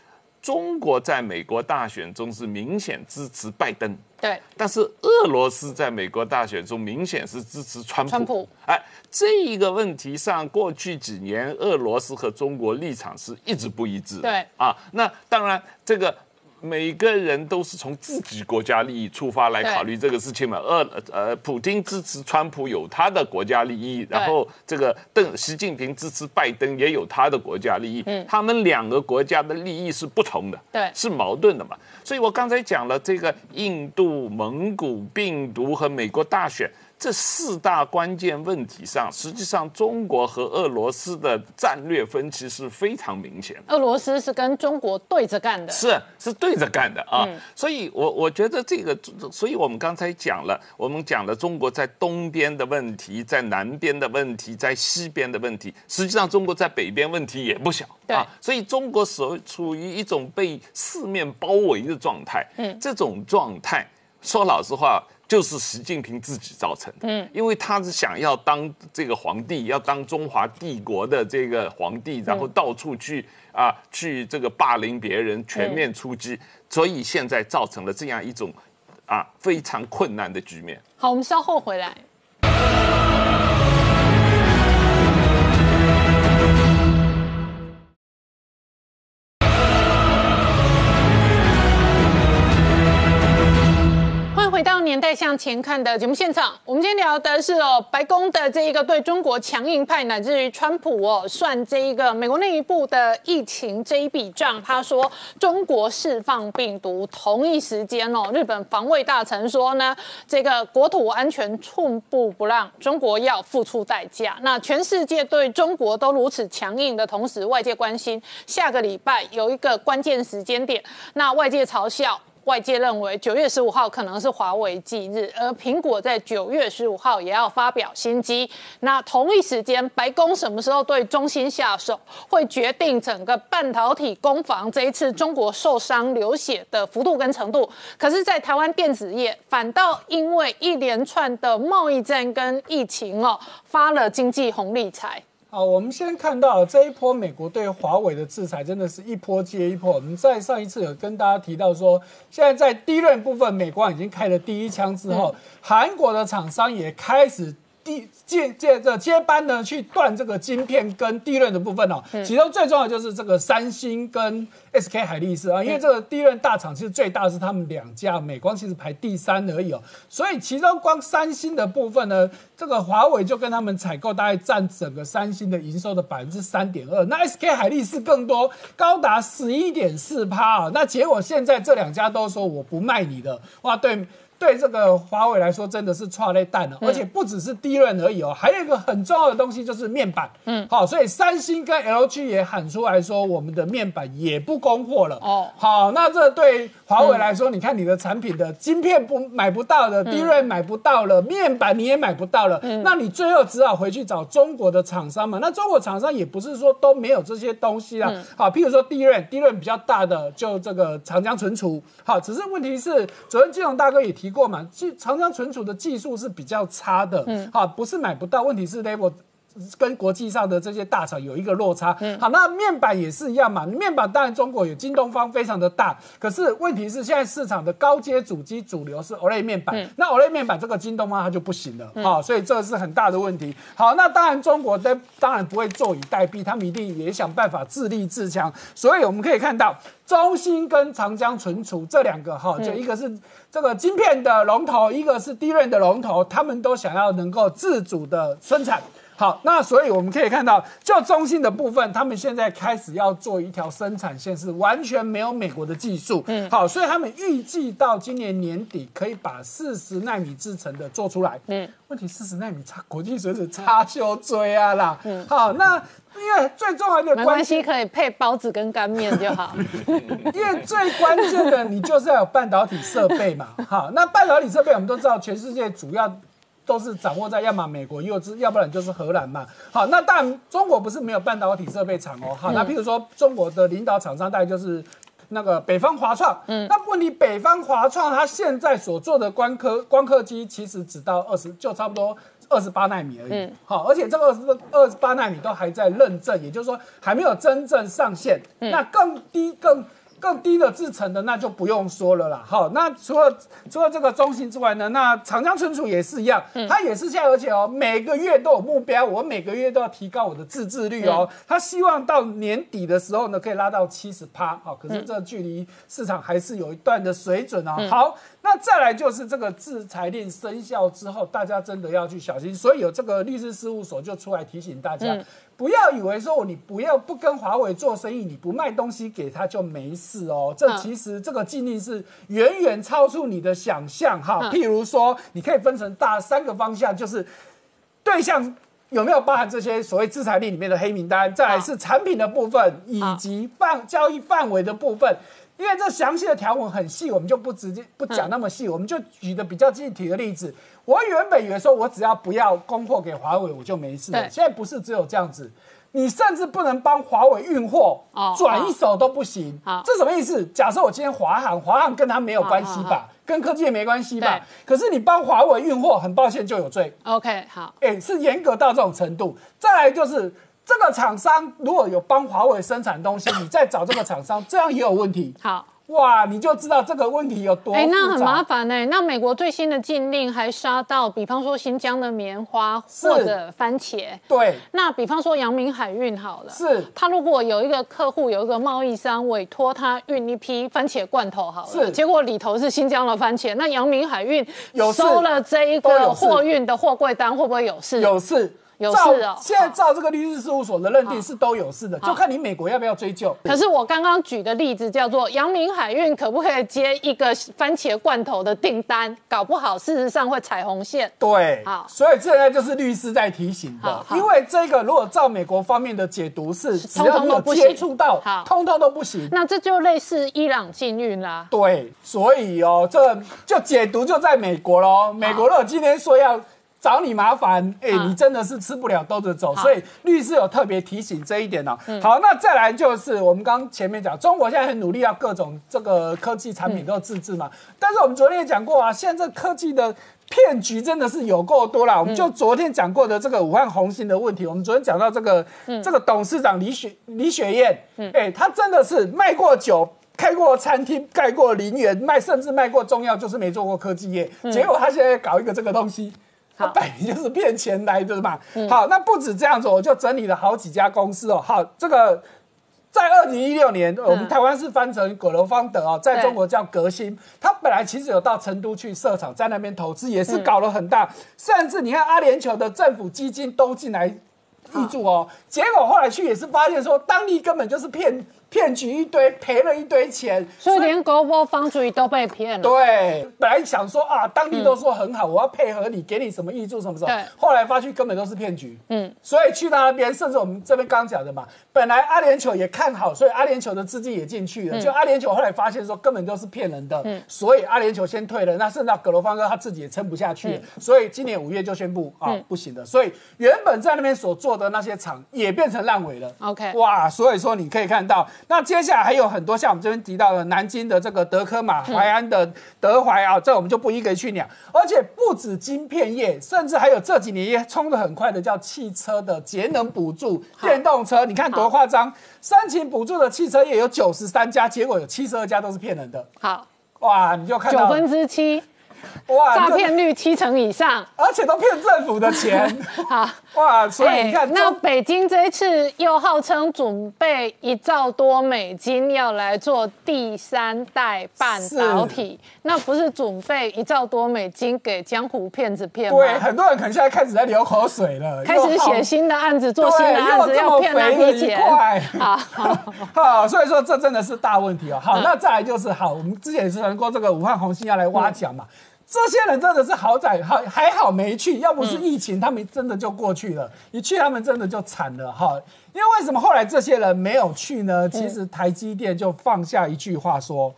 中国在美国大选中是明显支持拜登。对，但是俄罗斯在美国大选中明显是支持川普。川普，哎，这一个问题上，过去几年俄罗斯和中国立场是一直不一致。对，啊，那当然这个。每个人都是从自己国家利益出发来考虑这个事情嘛。呃呃，普京支持川普有他的国家利益，然后这个邓习近平支持拜登也有他的国家利益。嗯，他们两个国家的利益是不同的，对，是矛盾的嘛。所以我刚才讲了这个印度、蒙古病毒和美国大选。这四大关键问题上，实际上中国和俄罗斯的战略分歧是非常明显的。俄罗斯是跟中国对着干的，是是对着干的啊。所以，我我觉得这个，所以我们刚才讲了，我们讲了中国在东边的问题，在南边的问题，在西边的问题，实际上中国在北边问题也不小啊。所以，中国所处于一种被四面包围的状态。嗯，这种状态，说老实话。就是习近平自己造成的，嗯，因为他是想要当这个皇帝，要当中华帝国的这个皇帝，然后到处去啊，去这个霸凌别人，全面出击，所以现在造成了这样一种啊非常困难的局面。好，我们稍后回来。回到年代向前看的节目现场，我们今天聊的是哦，白宫的这一个对中国强硬派，乃至于川普哦，算这一个美国内部的疫情这一笔账。他说中国释放病毒，同一时间哦，日本防卫大臣说呢，这个国土安全寸步不让，中国要付出代价。那全世界对中国都如此强硬的同时，外界关心下个礼拜有一个关键时间点，那外界嘲笑。外界认为九月十五号可能是华为忌日，而苹果在九月十五号也要发表新机。那同一时间，白宫什么时候对中芯下手，会决定整个半导体攻防这一次中国受伤流血的幅度跟程度。可是，在台湾电子业，反倒因为一连串的贸易战跟疫情哦，发了经济红利财。好，我们先看到这一波美国对华为的制裁，真的是一波接一波。我们在上一次有跟大家提到说，现在在低润部分，美国已经开了第一枪之后，韩国的厂商也开始。第接接着接班呢，去断这个晶片跟地润的部分哦。其中最重要的就是这个三星跟 SK 海力士啊，因为这个地润大厂其实最大是他们两家，美光其实排第三而已哦。所以其中光三星的部分呢，这个华为就跟他们采购大概占整个三星的营收的百分之三点二，那 SK 海力士更多，高达十一点四趴啊。那结果现在这两家都说我不卖你的，哇，对。对这个华为来说，真的是错类蛋了，而且不只是低润而已哦，还有一个很重要的东西就是面板。嗯，好，所以三星跟 LG 也喊出来说，我们的面板也不供货了。哦哦，好，那这对华为来说，你看你的产品的晶片不买不到的，低润买不到了，面板你也买不到了，那你最后只好回去找中国的厂商嘛。那中国厂商也不是说都没有这些东西啦。好，譬如说低润，低润比较大的就这个长江存储。好，只是问题是，昨天金融大哥也提过嘛，技长江存储的技术是比较差的。嗯，好，不是买不到，问题是 level。跟国际上的这些大厂有一个落差。好，那面板也是一样嘛。面板当然中国有京东方非常的大，可是问题是现在市场的高阶主机主流是 OLED 面板，那 OLED 面板这个京东方它就不行了。好，所以这个是很大的问题。好，那当然中国的当然不会坐以待毙，他们一定也想办法自立自强。所以我们可以看到，中芯跟长江存储这两个哈，就一个是这个晶片的龙头，一个是低润的龙头，他们都想要能够自主的生产。好，那所以我们可以看到，就中芯的部分，他们现在开始要做一条生产线，是完全没有美国的技术。嗯，好，所以他们预计到今年年底可以把四十纳米制成的做出来。嗯，问题四十纳米差国际水准差就追啊啦。嗯，好，那因为最重要的关系，可以配包子跟干面就好。[laughs] 因为最关键的，你就是要有半导体设备嘛。好，那半导体设备我们都知道，全世界主要。都是掌握在要么美国，又是要不然就是荷兰嘛。好，那但中国不是没有半导体设备厂哦。好，那譬如说中国的领导厂商大概就是那个北方华创。嗯，那问题北方华创它现在所做的光刻光刻机其实只到二十，就差不多二十八纳米而已。嗯，好，而且这个二十二十八纳米都还在认证，也就是说还没有真正上线。那更低更。更低的制成的那就不用说了啦。好，那除了除了这个中型之外呢，那长江存储也是一样，它也是现在而且哦，每个月都有目标，我每个月都要提高我的自制率哦。它希望到年底的时候呢，可以拉到七十趴。好，可是这距离市场还是有一段的水准哦。好，那再来就是这个制裁令生效之后，大家真的要去小心。所以有这个律师事务所就出来提醒大家。不要以为说你不要不跟华为做生意，你不卖东西给他就没事哦。这其实这个禁令是远远超出你的想象哈。譬如说，你可以分成大三个方向，就是对象有没有包含这些所谓制裁令里面的黑名单，再来是产品的部分以及范交易范围的部分。因为这详细的条文很细，我们就不直接不讲那么细，我们就举的比较具体的例子。我原本以为说，我只要不要供货给华为，我就没事了。现在不是只有这样子，你甚至不能帮华为运货，转一手都不行。这什么意思？假设我今天华航，华航跟他没有关系吧，跟科技也没关系吧？可是你帮华为运货，很抱歉就有罪。OK，好，哎，是严格到这种程度。再来就是这个厂商如果有帮华为生产东西，你再找这个厂商，这样也有问题。好。哇，你就知道这个问题有多哎，那很麻烦哎。那美国最新的禁令还杀到，比方说新疆的棉花或者番茄。对。那比方说阳明海运好了，是。他如果有一个客户，有一个贸易商委托他运一批番茄罐头好了，是。结果里头是新疆的番茄，那阳明海运有收了这一个货运的货柜单，会不会有事？有事。有事哦，现在照这个律师事务所的认定是都有事的，就看你美国要不要追究。可是我刚刚举的例子叫做阳明海运，可不可以接一个番茄罐头的订单？搞不好事实上会踩红线。对，好，所以现在就是律师在提醒的，因为这个如果照美国方面的解读是，通通都不接触到，通通都不行。那这就类似伊朗禁运啦。对，所以哦，这就解读就在美国喽。美国如果今天说要。找你麻烦，哎，你真的是吃不了兜着走，所以律师有特别提醒这一点哦。好，那再来就是我们刚前面讲，中国现在很努力要各种这个科技产品都自制嘛。但是我们昨天也讲过啊，现在这科技的骗局真的是有够多了。我们就昨天讲过的这个武汉红星的问题，我们昨天讲到这个这个董事长李雪李雪燕，哎，他真的是卖过酒。开过餐厅，盖过陵园，卖甚至卖过中药，就是没做过科技业。结果他现在搞一个这个东西。他摆明就是骗钱来的嘛。好，那不止这样子，我就整理了好几家公司哦。好，这个在二零一六年，我们台湾是翻成葛罗方德哦，在中国叫革新。他本来其实有到成都去设厂，在那边投资，也是搞了很大，甚至你看阿联酋的政府基金都进来挹注哦。结果后来去也是发现说，当地根本就是骗。骗局一堆，赔了一堆钱，所以连 Global Foundry 都被骗了。对，本来想说啊，当地都说很好，我要配合你，给你什么益助什么什么。对，后来发现根本都是骗局。嗯，所以去到那边，甚至我们这边刚讲的嘛，本来阿联酋也看好，所以阿联酋的资金也进去了，就阿联酋后来发现说根本都是骗人的，嗯。所以阿联酋先退了，那甚至到葛罗方哥他自己也撑不下去了，所以今年五月就宣布啊不行的，所以原本在那边所做的那些厂也变成烂尾了。OK 哇，所以说你可以看到，那接下来还有很多像我们这边提到的南京的这个德科马、淮安的德怀啊，这我们就不一个去讲。而且不止晶片业，甚至还有这几年也冲得很快的叫汽车的节能补助、电动车，你看多夸张！申请补助的汽车业有九十三家，结果有七十二家都是骗人的。好，哇，你就看到九分之七，哇诈骗率七成以上。而且都骗政府的钱。[laughs] 好。哇，所以你看，哎那北京这一次又号称准备一兆多美金要来做第三代半导体，那不是准备一兆多美金给江湖骗子骗吗？对很多人可能现在开始在流口水了，开始写新的案子，做新的案子，要骗那肥的一批钱。好，好 [laughs] 好，所以说这真的是大问题哦。好，嗯那再来就是好，我们之前也是谈过这个武汉红星要来挖角嘛。这些人真的是好在好还好没去，要不是疫情，他们真的就过去了。一去，他们真的就惨了哈。因为为什么后来这些人没有去呢？其实台积电就放下一句话说：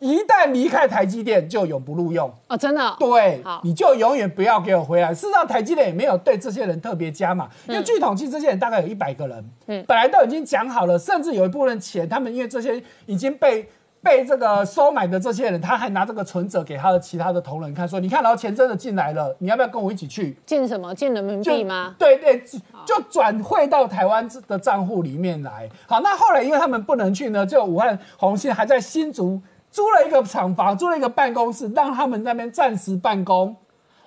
一旦离开台积电，就永不录用。哦，真的哦、对，你就永远不要给我回来。事实上，台积电也没有对这些人特别加码，因为据统计，这些人大概有一百个人，嗯，本来都已经讲好了，甚至有一部分钱，他们因为这些已经被。被这个收买的这些人，他还拿这个存折给他的其他的同仁看，说：“你看，然后钱真的进来了，你要不要跟我一起去？”进什么？进人民币吗？对对，就转汇到台湾的账户里面来。好，那后来因为他们不能去呢，就武汉红星还在新竹租了一个厂房，租了一个办公室，让他们那边暂时办公。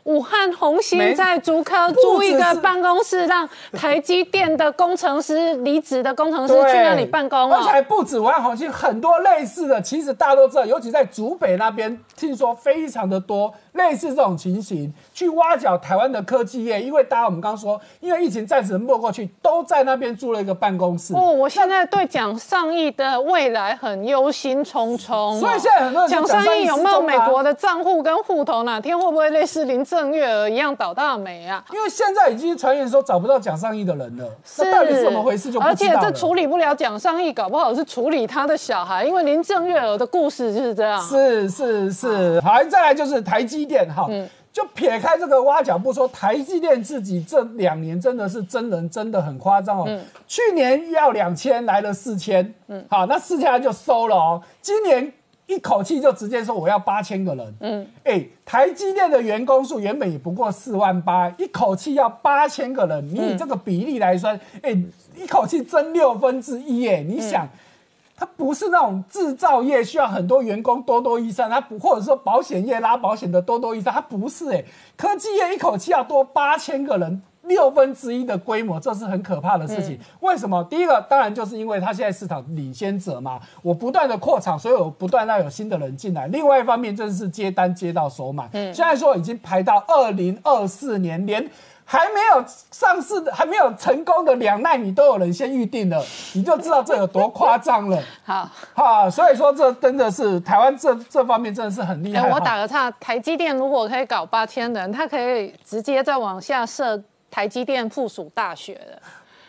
武汉红星在竹科租一个办公室，让台积电的工程师、离职的工程师去那里办公哦。而且还不止武汉红星，很多类似的，其实大家都知道，尤其在竹北那边，听说非常的多类似这种情形，去挖角台湾的科技业。因为大家我们刚刚说，因为疫情暂时没过去，都在那边租了一个办公室。哦，我现在对蒋尚义的未来很忧心忡忡哦、所以现在很多人蒋尚义有没有美国的账户跟户头？哪天会不会类似林郑月娥一样倒大霉啊？因为现在已经传言说找不到蒋尚义的人了，那到底是怎么回事就不而且这。处理不了蒋尚义，搞不好是处理他的小孩，因为林郑月娥的故事就是这样。是是是，好，再来就是台积电哈。就撇开这个挖角不说，台积电自己这两年真的是真人真的很夸张哦。去年要两千，来了四千，嗯，好，那四千他就收了哦。今年一口气就直接说我要八千个人，嗯，哎，台积电的员工数原本也不过四万八，一口气要八千个人，你以这个比例来算，哎，一口气增六分之一，哎，你想。它不是那种制造业需要很多员工多多益善，它不或者说保险业拉保险的多多益善，它不是哎、科技业一口气要多八千个人，六分之一的规模，这是很可怕的事情。为什么？第一个当然就是因为它现在市场领先者嘛，我不断的扩厂，所以我不断要有新的人进来。另外一方面，真是接单接到手满，现在说已经排到二零二四年，连。还没有上市的、还没有成功的两纳米都有人先预定了，[laughs] 你就知道这有多夸张了。[laughs] 好，哈，所以说这真的是台湾这这方面真的是很厉哎、害。我打个岔，台积电如果可以搞八千人，它可以直接再往下设台积电附属大学的，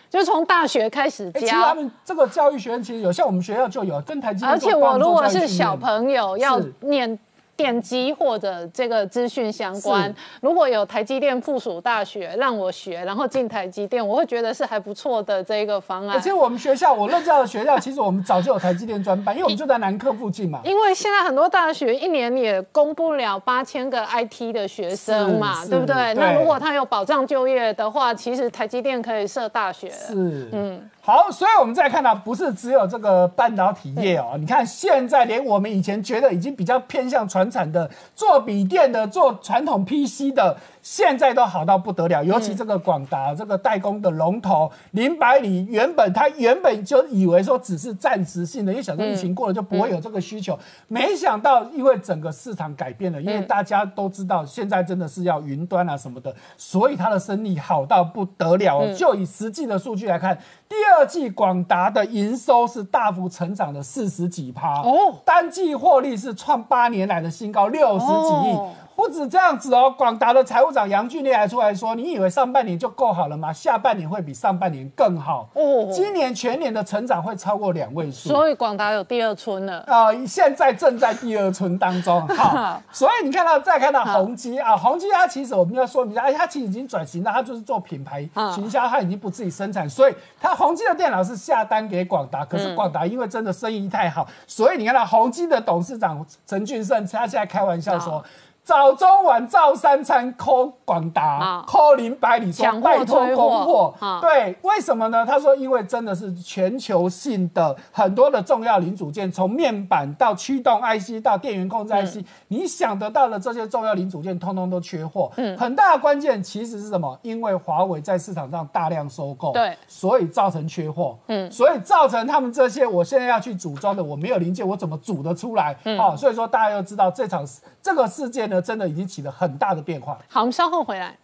就从大学开始教。其实他。们这个教育学院其实有，像我们学校就有跟台积电而且我如果是小朋友要念电机或者这个资讯相关，如果有台积电附属大学让我学，然后进台积电，我会觉得是还不错的这一个方案而。且我们学校，我任教的学校，其实我们早就有台积电专班，因为我们就在 [laughs] 南科附近嘛。因为现在很多大学一年也供不了八千个 IT 的学生嘛，对不对？对那如果他有保障就业的话，其实台积电可以设大学。是，嗯，好，所以我们再看到，不是只有这个半导体业哦，你看现在连我们以前觉得已经比较偏向传产的，做笔电的、做传统 PC 的，现在都好到不得了。尤其这个广达这个代工的龙头林百里，原本他原本就以为说只是暂时性的，因为想说疫情过了就不会有这个需求，没想到因为整个市场改变了，因为大家都知道现在真的是要云端啊什么的，所以它的生意好到不得了哦。就以实际的数据来看，第二季广达的营收是大幅成长的四十几趴哦单季获利是创八年来的新高，六十几亿。哦不止这样子哦，广达的财务长杨俊烈还出来说：“你以为上半年就够好了吗？下半年会比上半年更好。哦今年全年的成长会超过两位数。所以广达有第二春了。呃，现在正在第二春当中，好，[laughs] 所以你看到再看到宏基啊，宏基它其实我们要说明一下，哎，它其实已经转型了，它就是做品牌嗯行销，它已经不自己生产，所以它宏基的电脑是下单给广达，可是广达因为真的生意太好，所以你看到宏基的董事长陈俊胜，他现在开玩笑说。早中晚照三餐，call 广达啊，call 林百里说抢货拜托供货对，为什么呢？他说，因为真的是全球性的很多的重要零组件，从面板到驱动 IC 到电源控制 IC，、你想得到的这些重要零组件，通通都缺货。嗯，很大的关键其实是什么？因为华为在市场上大量收购，对所以造成缺货。嗯，所以造成他们这些我现在要去组装的，我没有零件，我怎么组得出来？好、所以说大家要知道这场这个事件呢，真的已经起了很大的变化。好，我们稍后回来。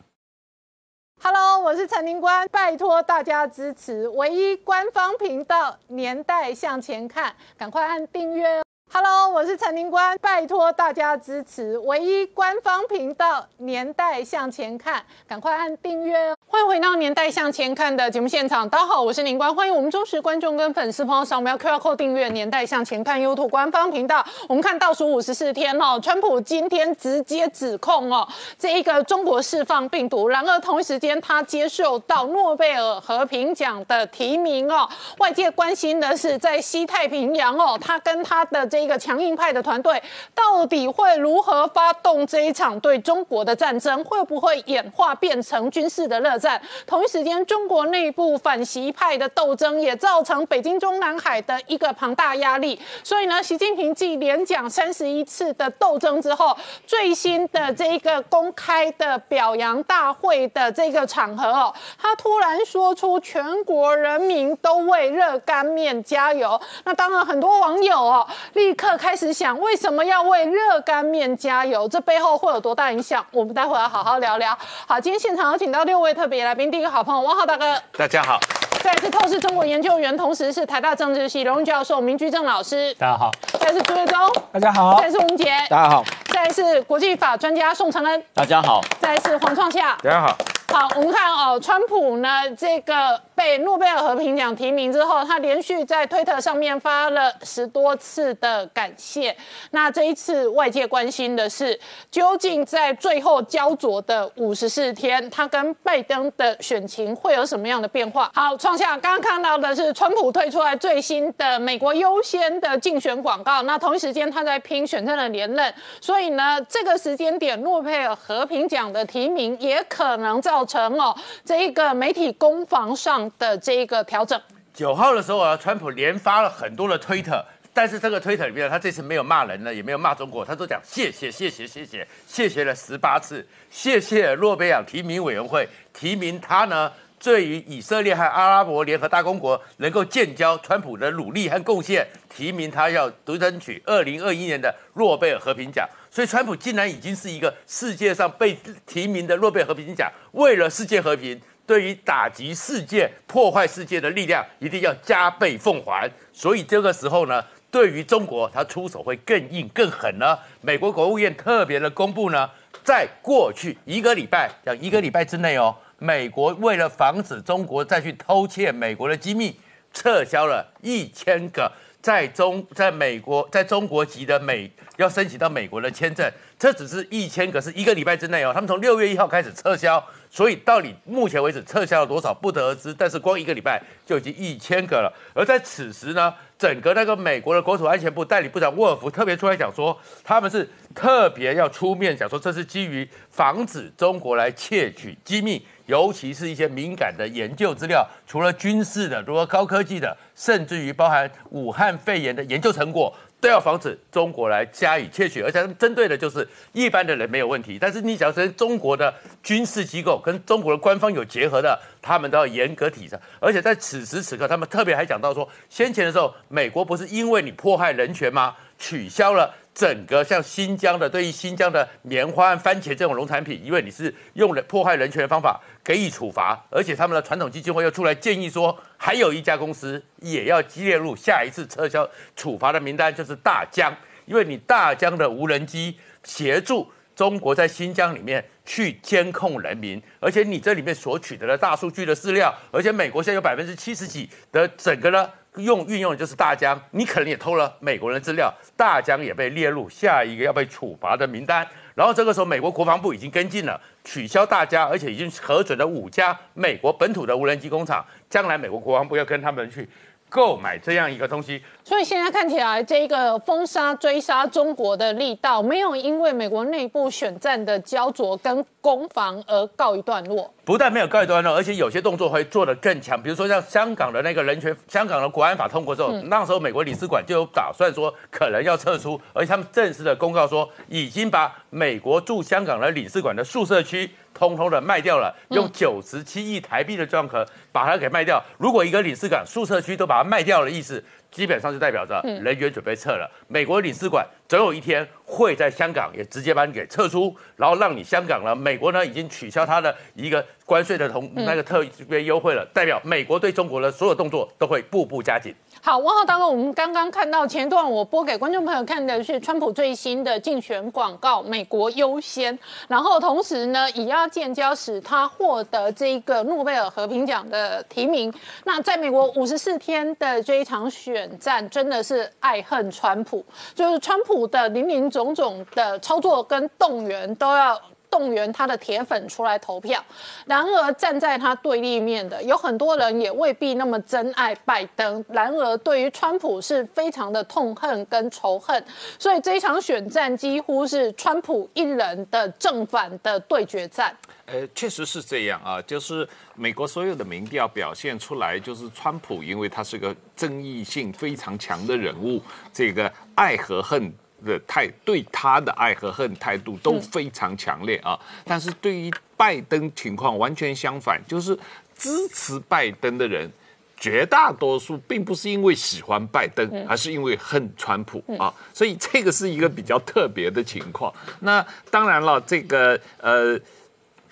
Hello，我是陈林官，拜托大家支持唯一官方频道《年代向前看》，赶快按订阅哦。Hello，我是陈林官，拜托大家支持唯一官方频道《年代向前看》，赶快按订阅哦。欢迎回到《年代向前看》的节目现场，大家好，我是宁官，欢迎我们忠实观众跟粉丝朋友扫描 QR code 订阅《年代向前看》YouTube 官方频道。我们看倒数五十四天哦，川普今天直接指控哦，这一个中国释放病毒，然而同一时间他接受到诺贝尔和平奖的提名哦。外界关心的是，在西太平洋哦，他跟他的这个强硬派的团队到底会如何发动这一场对中国的战争？会不会演化变成军事的热战？同一时间，中国内部反习派的斗争也造成北京中南海的一个庞大压力。所以呢，习近平继连讲三十一次的斗争之后，最新的这一个公开的表扬大会的这个场合哦，他突然说出全国人民都为热干面加油。那当然，很多网友哦立刻开始想，为什么要为热干面加油？这背后会有多大影响？我们待会儿好好聊聊。好，今天现场有请到六位特别来宾，第一个好朋友汪浩大哥，大家好，再来是透视中国研究员，同时是台大政治系荣誉教授明居正老师，大家好，再来是朱月忠，大家好。再来，是吴杰，大家好，再来是国际法专家宋承恩，大家好，再来是黄创夏。大家好。好，我们看哦，川普呢，这个被诺贝尔和平奖提名之后，他连续在推特上面发了十多次的感谢。那这一次外界关心的是，究竟在最后焦灼的五十四天，他跟拜登的选情会有什么样的变化？好，创下刚刚看到的是川普推出来最新的美国优先的竞选广告。那同一时间他在拼选战的连任，所以呢，这个时间点诺贝尔和平奖的提名也可能造成哦这一个媒体攻防上的这一个调整。九号的时候啊，川普连发了很多的推特，但是这个推特里面，他这次没有骂人了，也没有骂中国，他都讲谢谢谢谢谢谢谢谢了十八次，谢谢诺贝尔提名委员会提名他呢，对于以色列和阿拉伯联合大公国能够建交，川普的努力和贡献，提名他要独争取二零二一年的诺贝尔和平奖。所以，川普竟然已经是一个世界上被提名的诺贝尔和平奖，为了世界和平。对于打击世界、破坏世界的力量，一定要加倍奉还。所以这个时候呢，对于中国，他出手会更硬、更狠呢。美国国务院特别的公布呢，在过去一个礼拜，讲一个礼拜之内哦，美国为了防止中国再去偷窃美国的机密，撤销了一千个在中在美国在中国籍的美要申请到美国的签证，这只是一千个，是一个礼拜之内哦。他们从六月一号开始撤销，所以到底目前为止撤销了多少不得而知。但是光一个礼拜就已经一千个了。而在此时呢，整个那个美国的国土安全部代理部长沃尔夫特别出来讲说，他们是特别要出面讲说，这是基于防止中国来窃取机密。尤其是一些敏感的研究资料，除了军事的，如果高科技的，甚至于包含武汉肺炎的研究成果，都要防止中国来加以窃取，而且针对的就是一般的人没有问题，但是你只要跟中国的军事机构、跟中国的官方有结合的，他们都要严格体制。而且在此时此刻，他们特别还讲到说，先前的时候，美国不是因为你迫害人权吗？取消了整个像新疆的对于新疆的棉花番茄这种农产品，因为你是用了破坏人权的方法给予处罚，而且他们的传统基金会又出来建议说，还有一家公司也要列入下一次撤销处罚的名单，就是大疆，因为你大疆的无人机协助中国在新疆里面去监控人民，而且你这里面所取得的大数据的资料，而且美国现在有百分之七十几的整个呢。用运用的就是大疆，你可能也偷了美国人的资料，大疆也被列入下一个要被处罚的名单。然后这个时候，美国国防部已经跟进了，取消大疆，而且已经核准了五家美国本土的无人机工厂，将来美国国防部要跟他们去。购买这样一个东西，所以现在看起来，这个封杀追杀中国的力道，没有因为美国内部选战的焦灼跟攻防而告一段落。不但没有告一段落，而且有些动作会做得更强。比如说像香港的那个人权，香港的国安法通过之后，那时候美国领事馆就有打算说可能要撤出，而且他们正式的公告说，已经把美国驻香港的领事馆的宿舍区。通通的卖掉了，用九十七亿台币的状壳把它给卖掉。如果一个领事馆、宿舍区都把它卖掉的意思，基本上就代表着人员准备撤了。美国领事馆总有一天会在香港也直接把你给撤出，然后让你香港呢。美国呢已经取消它的一个关税的同那个特别优惠了，代表美国对中国的所有动作都会步步加紧。好，汪浩大哥，我们刚刚看到前段我播给观众朋友看的是川普最新的竞选广告“美国优先”，然后同时呢，以亚建交使他获得这一个诺贝尔和平奖的提名。那在美国五十四天的这一场选战，真的是爱恨川普，就是川普的林林总总的操作跟动员都要。动员他的铁粉出来投票，然而站在他对立面的有很多人也未必那么真爱拜登，然而对于川普是非常的痛恨跟仇恨，所以这一场选战几乎是川普一人的正反的对决战。呃，确实是这样啊，就是美国所有的民调表现出来，就是川普因为他是个争议性非常强的人物，这个爱和恨。的态对他的爱和恨态度都非常强烈啊，但是对于拜登情况完全相反，就是支持拜登的人绝大多数并不是因为喜欢拜登，而是因为恨川普啊，所以这个是一个比较特别的情况。那当然了，这个呃，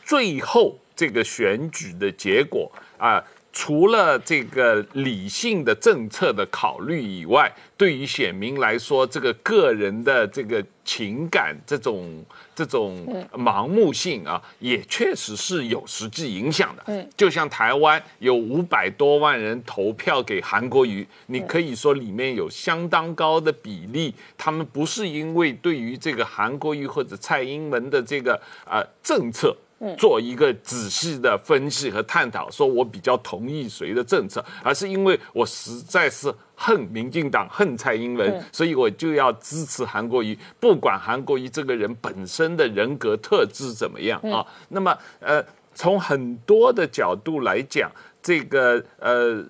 最后这个选举的结果啊。除了这个理性的政策的考虑以外，对于选民来说，这个个人的这个情感这种这种盲目性啊，也确实是有实际影响的。嗯，就像台湾有五百多万人投票给韩国瑜，你可以说里面有相当高的比例，他们不是因为对于这个韩国瑜或者蔡英文的这个呃政策。做一个仔细的分析和探讨，说我比较同意谁的政策，而是因为我实在是恨民进党、恨蔡英文，所以我就要支持韩国瑜，不管韩国瑜这个人本身的人格特质怎么样啊。那么，呃，从很多的角度来讲，这个呃，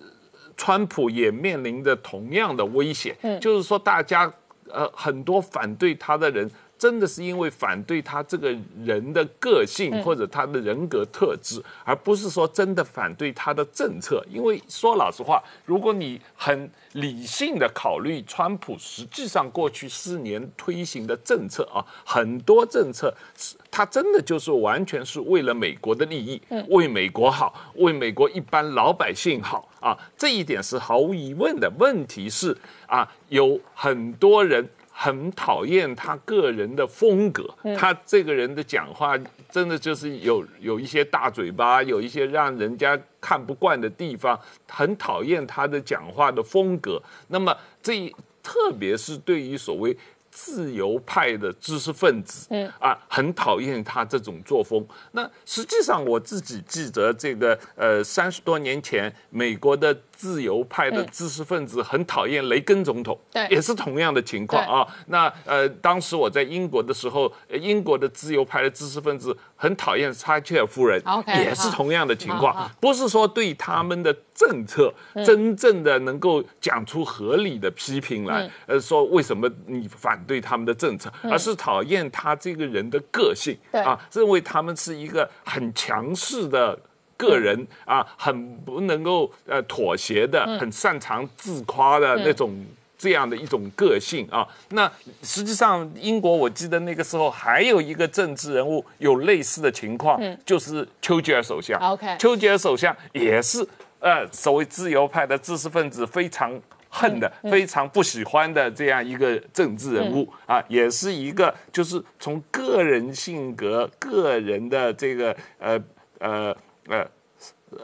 川普也面临着同样的危险，就是说，大家呃很多反对他的人。真的是因为反对他这个人的个性或者他的人格特质，而不是说真的反对他的政策。因为说老实话，如果你很理性的考虑，川普实际上过去四年推行的政策啊，很多政策是他真的就是完全是为了美国的利益，为美国好，为美国一般老百姓好啊，这一点是毫无疑问的。问题是啊，有很多人。很讨厌他个人的风格，他这个人的讲话真的就是有有一些大嘴巴，有一些让人家看不惯的地方，很讨厌他的讲话的风格。那么这特别是对于所谓自由派的知识分子，嗯啊，很讨厌他这种作风。那实际上我自己记得，这个呃，三十多年前，美国的自由派的知识分子很讨厌雷根总统，对。也是同样的情况啊。那呃，当时我在英国的时候，呃英国的自由派的知识分子很讨厌撒切尔夫人也是同样的情况，不是说对他们的政策真正的能够讲出合理的批评来，呃，说为什么你反对他们的政策，而是讨厌他这个人的个性对。啊，认为他们是一个很强势的。个人啊，很不能够呃妥协的，很擅长自夸的那种这样的一种个性啊。那实际上，英国我记得那个时候还有一个政治人物有类似的情况，就是丘吉尔首相。OK 丘吉尔首相也是呃所谓自由派的知识分子非常。恨的、非常不喜欢的这样一个政治人物、啊，也是一个就是从个人性格、个人的这个呃呃呃呃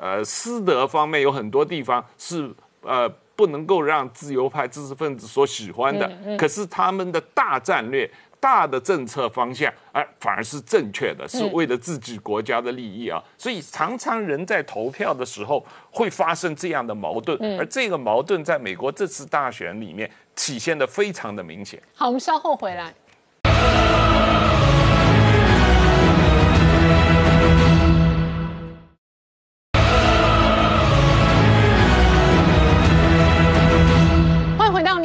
呃私德方面有很多地方是呃不能够让自由派知识分子所喜欢的，可是他们的大战略。大的政策方向，哎、反而是正确的，是为了自己国家的利益啊。所以常常人在投票的时候会发生这样的矛盾，而这个矛盾在美国这次大选里面体现的非常的明显。好，我们稍后回来。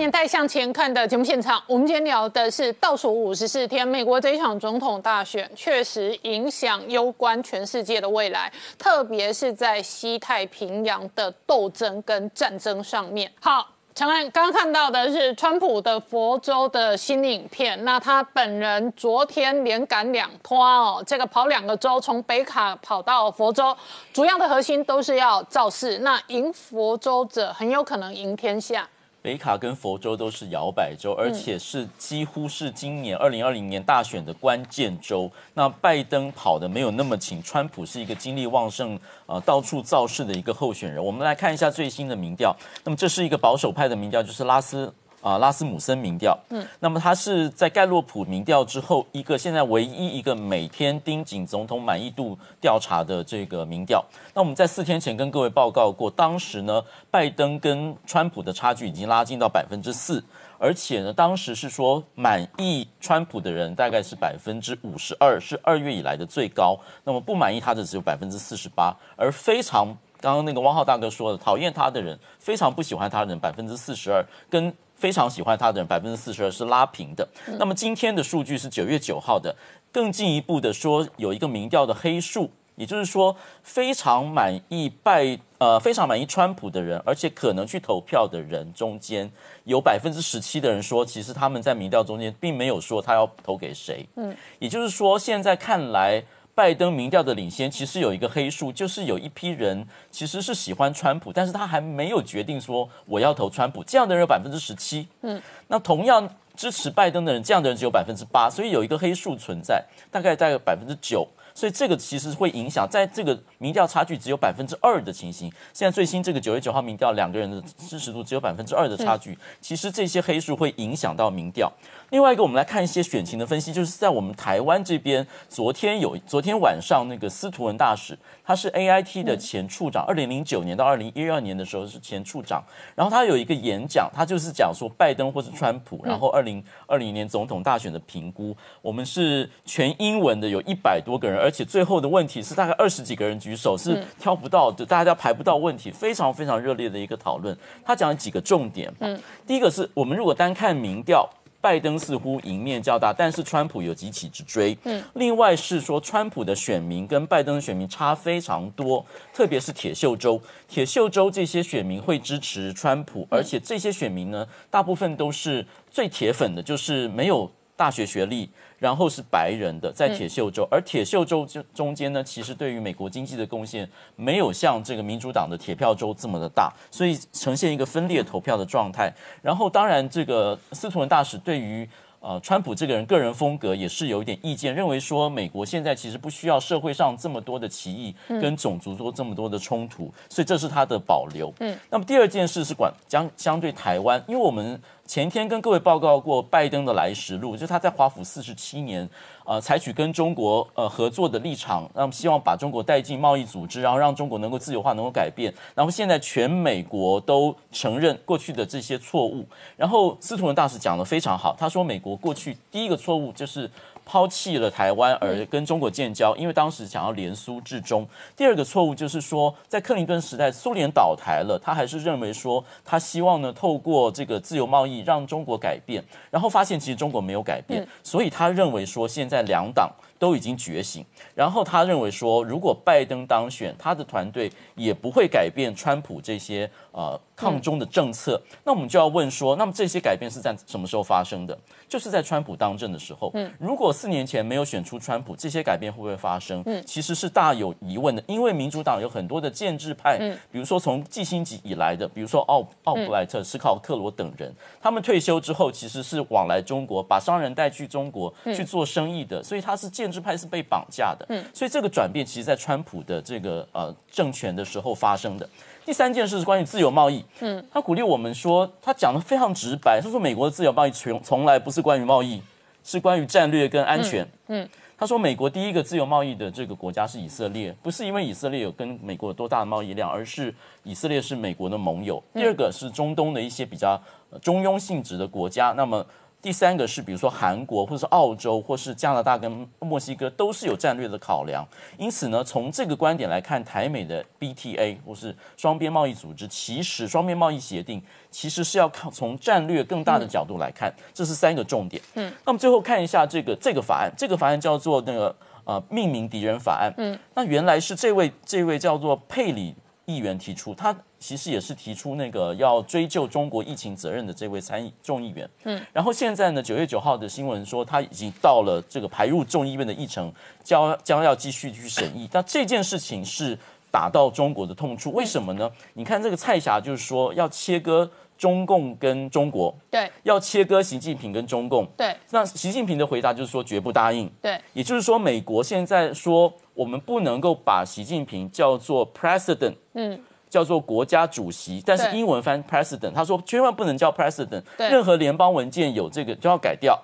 欢迎回到年代向前看的节目现场。我们今天聊的是倒数五十四天，美国这一场总统大选确实影响攸关全世界的未来，特别是在西太平洋的斗争跟战争上面。好。陈安刚刚看到的是川普的佛州的新影片，那他本人昨天连赶两拖哦，这个跑两个州，从北卡跑到佛州，主要的核心都是要造势，那赢佛州者很有可能赢天下。北卡跟佛州都是摇摆州，而且是几乎是今年二零二零年大选的关键州。那拜登跑的没有那么勤，川普是一个精力旺盛、呃到处造势的一个候选人。我们来看一下最新的民调，那么这是一个保守派的民调，就是拉斯。啊，拉斯姆森民调，嗯，那么他是在盖洛普民调之后，一个现在唯一一个每天盯紧总统满意度调查的这个民调。那我们在四天前跟各位报告过，当时呢，拜登跟川普的差距已经拉近到百分之四，而且呢，当时是说满意川普的人大概是百分之五十二，是二月以来的最高。那么不满意他的只有百分之四十八，而非常刚刚那个汪浩大哥说的，讨厌他的人，非常不喜欢他的人百分之四十二，跟非常喜欢他的人百分之四十二是拉平的。那么今天的数据是九月九号的，更进一步的说，有一个民调的黑数，也就是说非常满意拜呃非常满意川普的人，而且可能去投票的人中间，有百分之十七的人说，其实他们在民调中间并没有说他要投给谁。嗯，也就是说现在看来。拜登民调的领先其实有一个黑数，就是有一批人其实是喜欢川普，但是他还没有决定说我要投川普，这样的人有百分之十七。嗯，那同样支持拜登的人，这样的人只有百分之八，所以有一个黑数存在，大概大概百分之九。所以这个其实会影响，在这个民调差距只有百分之二的情形，现在最新这个九月九号民调，两个人的支持度只有百分之二的差距，其实这些黑数会影响到民调。另外一个，我们来看一些选情的分析，就是在我们台湾这边，昨天有昨天晚上那个司徒文大使，他是 AIT 的前处长，二零零九年到二零一二年的时候是前处长，然后他有一个演讲，他就是讲说拜登或是川普，然后二零二零年总统大选的评估，我们是全英文的，有一百多个人，而且最后的问题是大概二十几个人举手，是挑不到的，大家排不到问题，非常非常热烈的一个讨论。他讲了几个重点，嗯，第一个是我们如果单看民调。拜登似乎赢面较大，但是川普有几起之追。嗯，另外是说，川普的选民跟拜登的选民差非常多，特别是铁锈州，铁锈州这些选民会支持川普，而且这些选民呢，大部分都是最铁粉的，就是没有大学学历，然后是白人的，在铁锈州，而铁锈州中中间呢，其实对于美国经济的贡献没有像这个民主党的铁票州这么的大，所以呈现一个分裂投票的状态。然后，当然这个司徒文大使对于呃，川普这个人个人风格也是有一点意见，认为说美国现在其实不需要社会上这么多的歧义跟种族多这么多的冲突，所以这是他的保留。嗯，那么第二件事是管将相对台湾，因为我们前天跟各位报告过拜登的来时路，就是他在华府四十七年，呃，采取跟中国呃合作的立场，那么希望把中国带进贸易组织，然后让中国能够自由化，能够改变。然后现在全美国都承认过去的这些错误。然后司徒文大使讲的非常好，他说美国过去第一个错误就是。抛弃了台湾而跟中国建交，因为当时想要联苏至中。第二个错误就是说，在克林顿时代，苏联倒台了，他还是认为说他希望呢透过这个自由贸易让中国改变，然后发现其实中国没有改变，所以他认为说现在两党都已经觉醒，然后他认为说如果拜登当选，他的团队也不会改变川普这些呃抗中的政策。那我们就要问说，那么这些改变是在什么时候发生的？就是在川普当政的时候，嗯，如果四年前没有选出川普，这些改变会不会发生？嗯，其实是大有疑问的，因为民主党有很多的建制派，嗯，比如说从季星级以来的，比如说奥奥布莱特、斯考特罗等人，他们退休之后其实是往来中国，把商人带去中国去做生意的，所以他是建制派是被绑架的，嗯，所以这个转变其实，在川普的这个呃政权的时候发生的。第三件事是关于自由贸易。嗯，他鼓励我们说，他讲的非常直白，他说美国的自由贸易从从来不是关于贸易，是关于战略跟安全。嗯，他说美国第一个自由贸易的这个国家是以色列，不是因为以色列有跟美国有多大的贸易量，而是以色列是美国的盟友。第二个是中东的一些比较中庸性质的国家，那么。第三个是，比如说韩国，或者是澳洲，或是加拿大跟墨西哥，都是有战略的考量。因此呢，从这个观点来看，台美的 BTA 或是双边贸易组织，其实双边贸易协定其实是要靠从战略更大的角度来看，这是三个重点。嗯，那么最后看一下这个这个法案，这个法案叫做那个呃命名敌人法案。嗯，那原来是这位这位叫做佩里议员提出，他。其实也是提出那个要追究中国疫情责任的这位参议众议员，嗯，然后现在呢，九月九号的新闻说他已经到了这个排入众议院的议程，将将要继续去审议。那这件事情是打到中国的痛处，为什么呢？你看这个蔡霞就是说要切割中共跟中国，对，要切割习近平跟中共，对。那习近平的回答就是说绝不答应，对，也就是说美国现在说我们不能够把习近平叫做 president，嗯。叫做国家主席，但是英文翻 president，他说千万不能叫 president，任何联邦文件有这个就要改掉，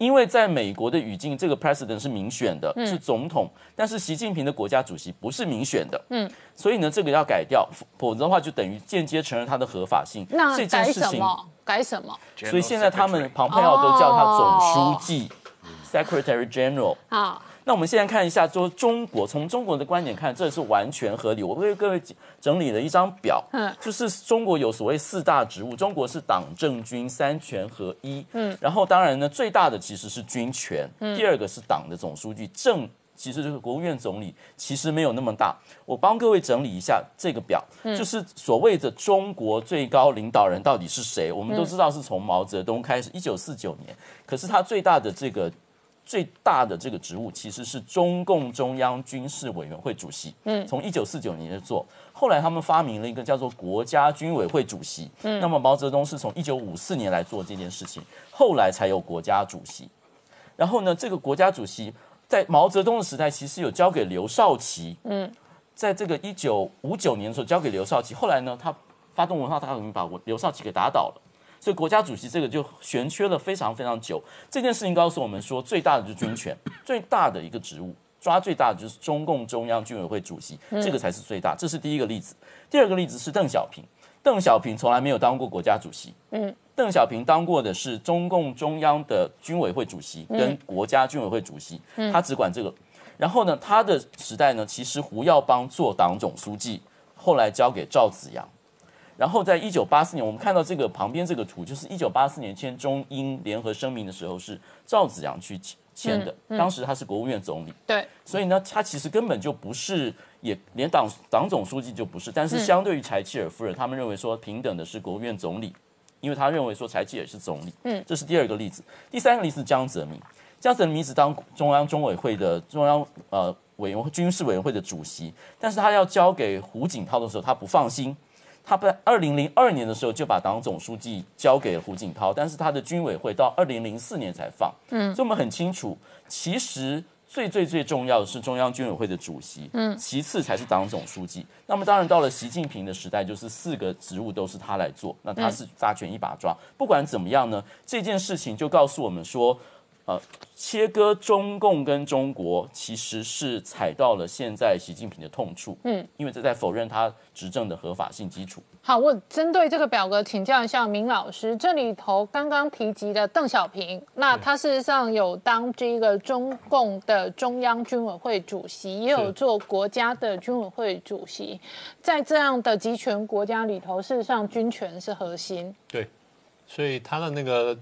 因为在美国的语境，这个 president 是民选的，是总统，但是习近平的国家主席不是民选的，嗯，所以呢，这个要改掉，否则的话就等于间接承认他的合法性。那改什么？改什么？所以现在他们庞佩奥都叫他总书记，secretary general。好。那我们现在看一下，说中国从中国的观点看，这是完全合理。我为各位整理了一张表，嗯，就是中国有所谓四大职务，中国是党政军三权合一，嗯，然后当然呢，最大的其实是军权，嗯，第二个是党的总书记，政其实就是国务院总理，其实没有那么大。我帮各位整理一下这个表，就是所谓的中国最高领导人到底是谁？我们都知道是从毛泽东开始，一九四九年，可是他最大的这个。最大的这个职务其实是中共中央军事委员会主席。嗯，从一九四九年就做，后来他们发明了一个叫做国家军委会主席。嗯，那么毛泽东是从一九五四年来做这件事情，后来才有国家主席。然后呢，这个国家主席在毛泽东的时代其实有交给刘少奇。嗯，在这个一九五九年的时候交给刘少奇，后来呢，他发动文化大革命，把刘少奇给打倒了。所以国家主席这个就悬缺了非常非常久。这件事情告诉我们说，最大的就是军权，最大的一个职务抓最大的就是中共中央军委会主席，这个才是最大。这是第一个例子。第二个例子是邓小平，邓小平从来没有当过国家主席。嗯，邓小平当过的是中共中央的军委会主席跟国家军委会主席，他只管这个。然后呢，他的时代呢，其实胡耀邦做党总书记，后来交给赵紫阳。然后在一九八四年，我们看到这个旁边这个图，就是一九八四年签中英联合声明的时候，是赵子阳去签的。当时他是国务院总理，对，所以呢，他其实根本就不是，也连党党总书记就不是。但是相对于柴契尔夫人，他们认为说平等的是国务院总理，因为他认为说柴契尔是总理。嗯，这是第二个例子。第三个例子，江泽民，江泽民是当中央中委会的中央呃委员会军事委员会的主席，但是他要交给胡锦涛的时候，他不放心。他在二零零二年的时候就把党总书记交给胡锦涛，但是他的军委会到二零零四年才放。嗯，所以我们很清楚，其实最最最重要的是中央军委会的主席，嗯，其次才是党总书记。那么当然到了习近平的时代，就是四个职务都是他来做，那他是大权一把抓。不管怎么样呢，这件事情就告诉我们说。呃，切割中共跟中国，其实是踩到了现在习近平的痛处。嗯，因为这在否认他执政的合法性基础。好，我针对这个表格请教一下明老师，这里头刚刚提及的邓小平，那他事实上有当这个中共的中央军委会主席，也有做国家的军委会主席，在这样的集权国家里头，事实上军权是核心。对，所以他的那个。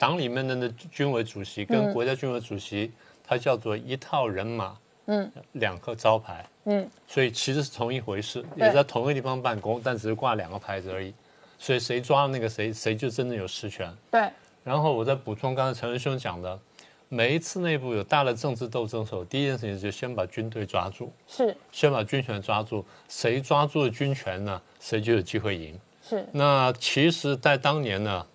党里面的那军委主席跟国家军委主席，他叫做一套人马，嗯，两个招牌，嗯，所以其实是同一回事，也在同一个地方办公，但只是挂两个牌子而已。所以谁抓那个谁，谁就真的有实权。对。然后我再补充刚才陈文兄讲的，每一次内部有大的政治斗争的时候，第一件事情就先把军队抓住，是，先把军权抓住，谁抓住了军权呢，谁就有机会赢。是。那其实，在当年呢。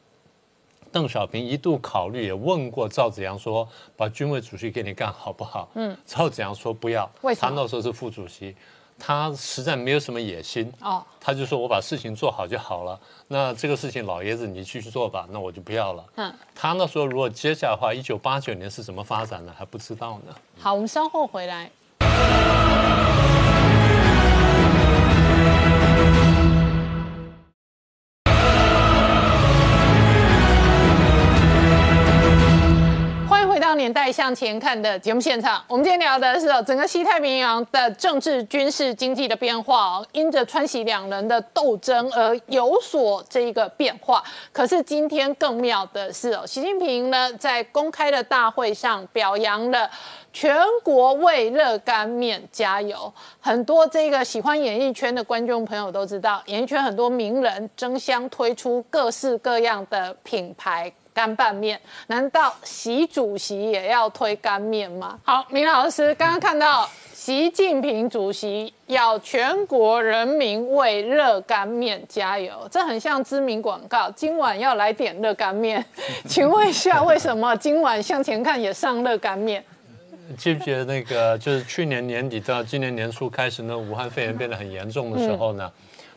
邓小平一度考虑，也问过赵子阳说：“把军委主席给你干好不好？”嗯，赵子阳说不要。为什么？他那时候是副主席，他实在没有什么野心。哦，他就说我把事情做好就好了。那这个事情老爷子你继续做吧，那我就不要了。嗯，他那时候如果接下来的话，一九八九年是怎么发展的还不知道呢。好，我们稍后回来。[laughs] 代向前看的节目现场，我们今天聊的是哦整个西太平洋的政治、军事、经济的变化哦，因着川西两人的斗争而有所这个变化。可是今天更妙的是哦，习近平呢在公开的大会上表扬了全国为热干面加油。很多这个喜欢演艺圈的观众朋友都知道，演艺圈很多名人争相推出各式各样的品牌。干拌面？难道习主席也要推干面吗？好，明老师刚刚看到习近平主席要全国人民为热干面加油，这很像知名广告。今晚要来点热干面，[laughs] 请问一下，为什么今晚向前看也上热干面？[laughs] 记不记得那个，就是去年年底到今年年初开始呢，武汉肺炎变得很严重的时候呢，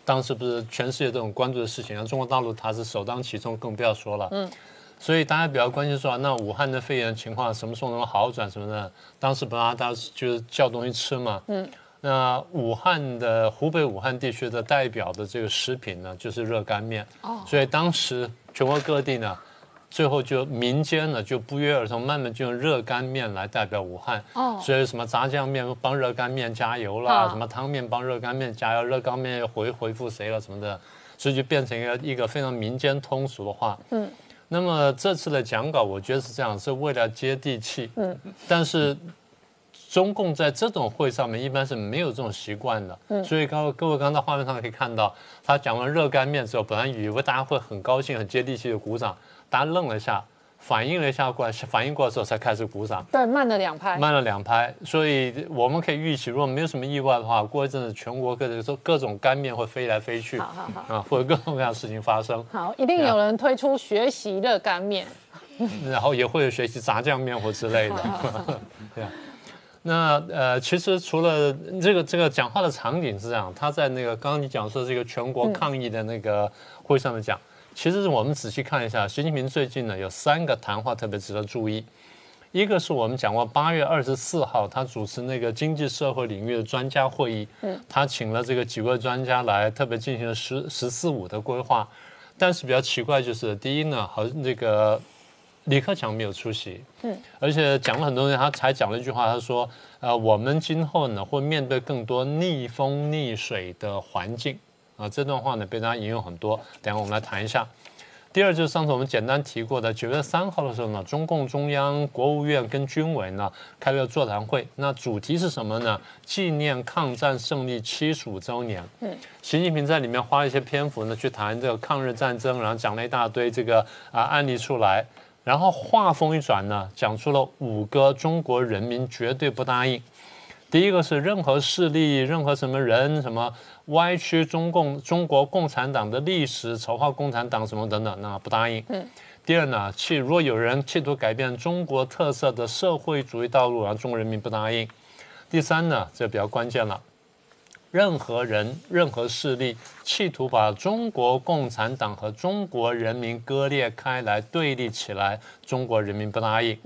当时不是全世界都很关注的事情，而中国大陆它是首当其冲，更不要说了。嗯。所以大家比较关心说，那武汉的肺炎情况什么时候能好转什么的？当时不大家就是叫东西吃嘛。嗯。那武汉的湖北武汉地区的代表的这个食品呢，就是热干面。哦。所以当时全国各地呢，最后就民间呢就不约而同，慢慢就用热干面来代表武汉。哦。所以什么炸酱面帮热干面加油啦，什么汤面帮热干面加油，热干面又回回复谁了什么的，所以就变成一个一个非常民间通俗的话。嗯。那么这次的讲稿，我觉得是这样，是为了接地气。嗯，但是中共在这种会上面一般是没有这种习惯的。嗯，所以刚各位刚才画面上可以看到，他讲完热干面之后，本来以为大家会很高兴、很接地气的鼓掌，大家愣了一下。反应了一下过来，反应过来之后才开始鼓掌。对，慢了两拍。慢了两拍，所以我们可以预期，如果没有什么意外的话，过一阵子全国各地各种干面会飞来飞去。好好好。啊，会有各种各样的事情发生。好，一定有人推出学习热干面。[laughs] 然后也会有学习炸酱面或之类的。[laughs] 对啊。那呃，其实除了这个这个讲话的场景是这样，他在那个刚刚你讲说这个全国抗议的那个会上面讲。其实我们仔细看一下，习近平最近呢有三个谈话特别值得注意。一个是我们讲过，八月二十四号他主持那个经济社会领域的专家会议，嗯，他请了这个几位专家来，特别进行了十十四五的规划。但是比较奇怪就是，第一呢，好那个李克强没有出席，嗯，而且讲了很多人，他才讲了一句话，他说，呃，我们今后呢会面对更多逆风逆水的环境。啊，这段话呢被大家引用很多，等下我们来谈一下。第二就是上次我们简单提过的，九月三号的时候呢，中共中央、国务院跟军委呢开了座谈会，那主题是什么呢？纪念抗战胜利七十五周年。嗯，习近平在里面花了一些篇幅呢去谈这个抗日战争，然后讲了一大堆这个啊案例出来，然后话锋一转呢，讲出了五个中国人民绝对不答应。第一个是任何势力、任何什么人、什么歪曲中共、中国共产党的历史、丑化共产党什么等等，那不答应。嗯。第二呢，企如果有人企图改变中国特色的社会主义道路，然后中国人民不答应。第三呢，这比较关键了，任何人、任何势力企图把中国共产党和中国人民割裂开来、对立起来，中国人民不答应。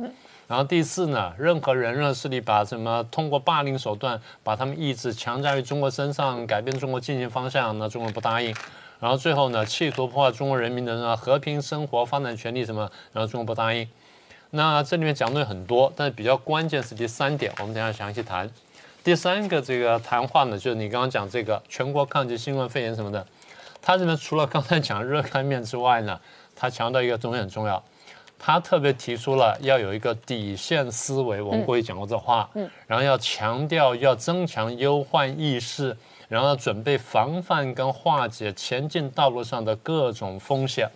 然后第四呢，任何人、任何势力把什么通过霸凌手段把他们意志强加于中国身上，改变中国进行方向，那中国不答应。然后最后呢，企图破坏中国人民的呢和平生活、发展权利什么，然后中国不答应。那这里面讲的很多，但是比较关键是第三点，我们等下详细谈。第三个这个谈话呢，就是你刚刚讲这个全国抗击新冠肺炎什么的，他这边除了刚才讲热干面之外呢，他强调一个东西很重要，他特别提出了要有一个底线思维，我们过去讲过这话，嗯，然后要强调要增强忧患意识。然后准备防范跟化解前进道路上的各种风险，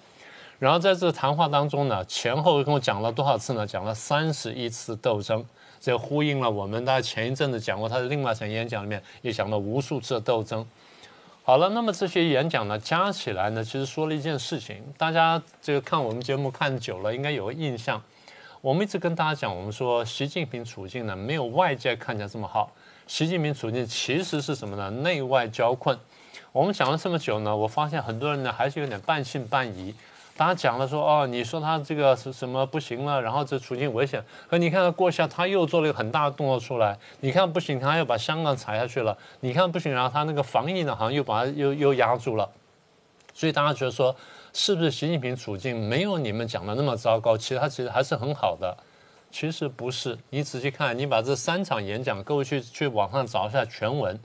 然后在这个谈话当中呢，前后跟我讲了多少次呢？讲了三十一次斗争，这呼应了我们大家前一阵子讲过他的另外一场演讲里面也讲了无数次的斗争。好了，那么这些演讲呢，加起来呢，其实说了一件事情，大家这个看我们节目看久了，应该有个印象。我们一直跟大家讲，我们说习近平处境呢，没有外界看起来这么好。习近平处境其实是什么呢？内外交困。我们讲了这么久呢，我发现很多人呢还是有点半信半疑。大家讲了说哦，你说他这个是什么不行了，然后这处境危险。可你看过下他又做了一个很大的动作出来。你看不行，他又把香港踩下去了。你看不行，然后他那个防疫呢，好像又把他又又压住了。所以大家觉得说，是不是习近平处境没有你们讲的那么糟糕？其实他其实还是很好的。其实不是，你仔细看，你把这三场演讲，各位去去网上找一下全文。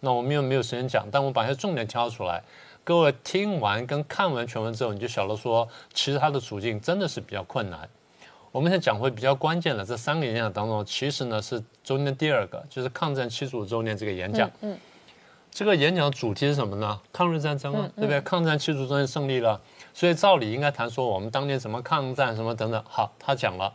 那我们又没有时间讲，但我把一些重点挑出来，各位听完跟看完全文之后，你就晓得说，其实他的处境真的是比较困难。我们先讲回比较关键的这三个演讲当中，其实呢是中间第二个，就是抗战七十五周年这个演讲。嗯。这个演讲主题是什么呢？抗日战争啊，对不对？抗战七十五周年胜利了，所以照理应该谈说我们当年什么抗战，什么等等。好，他讲了。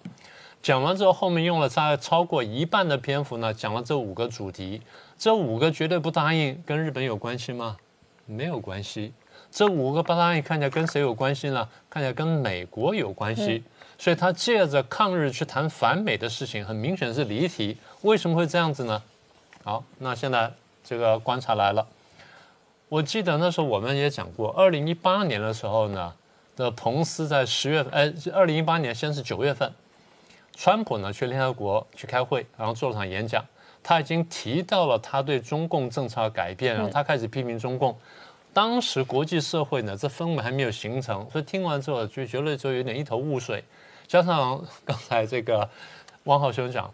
讲完之后，后面用了大概超过一半的篇幅呢，讲了这五个主题。这五个绝对不答应，跟日本有关系吗？没有关系。这五个不答应，看起来跟谁有关系呢？看起来跟美国有关系。所以他借着抗日去谈反美的事情，很明显是离题。为什么会这样子呢？好，那现在这个观察来了。我记得那时候我们也讲过，二零一八年的时候呢，的彭斯在十月份，哎，二零一八年先是九月份。川普呢去联合国去开会，然后做了场演讲，他已经提到了他对中共政策改变，然后他开始批评中共。当时国际社会呢这氛围还没有形成，所以听完之后就觉得就有点一头雾水。加上刚才这个汪浩兄讲，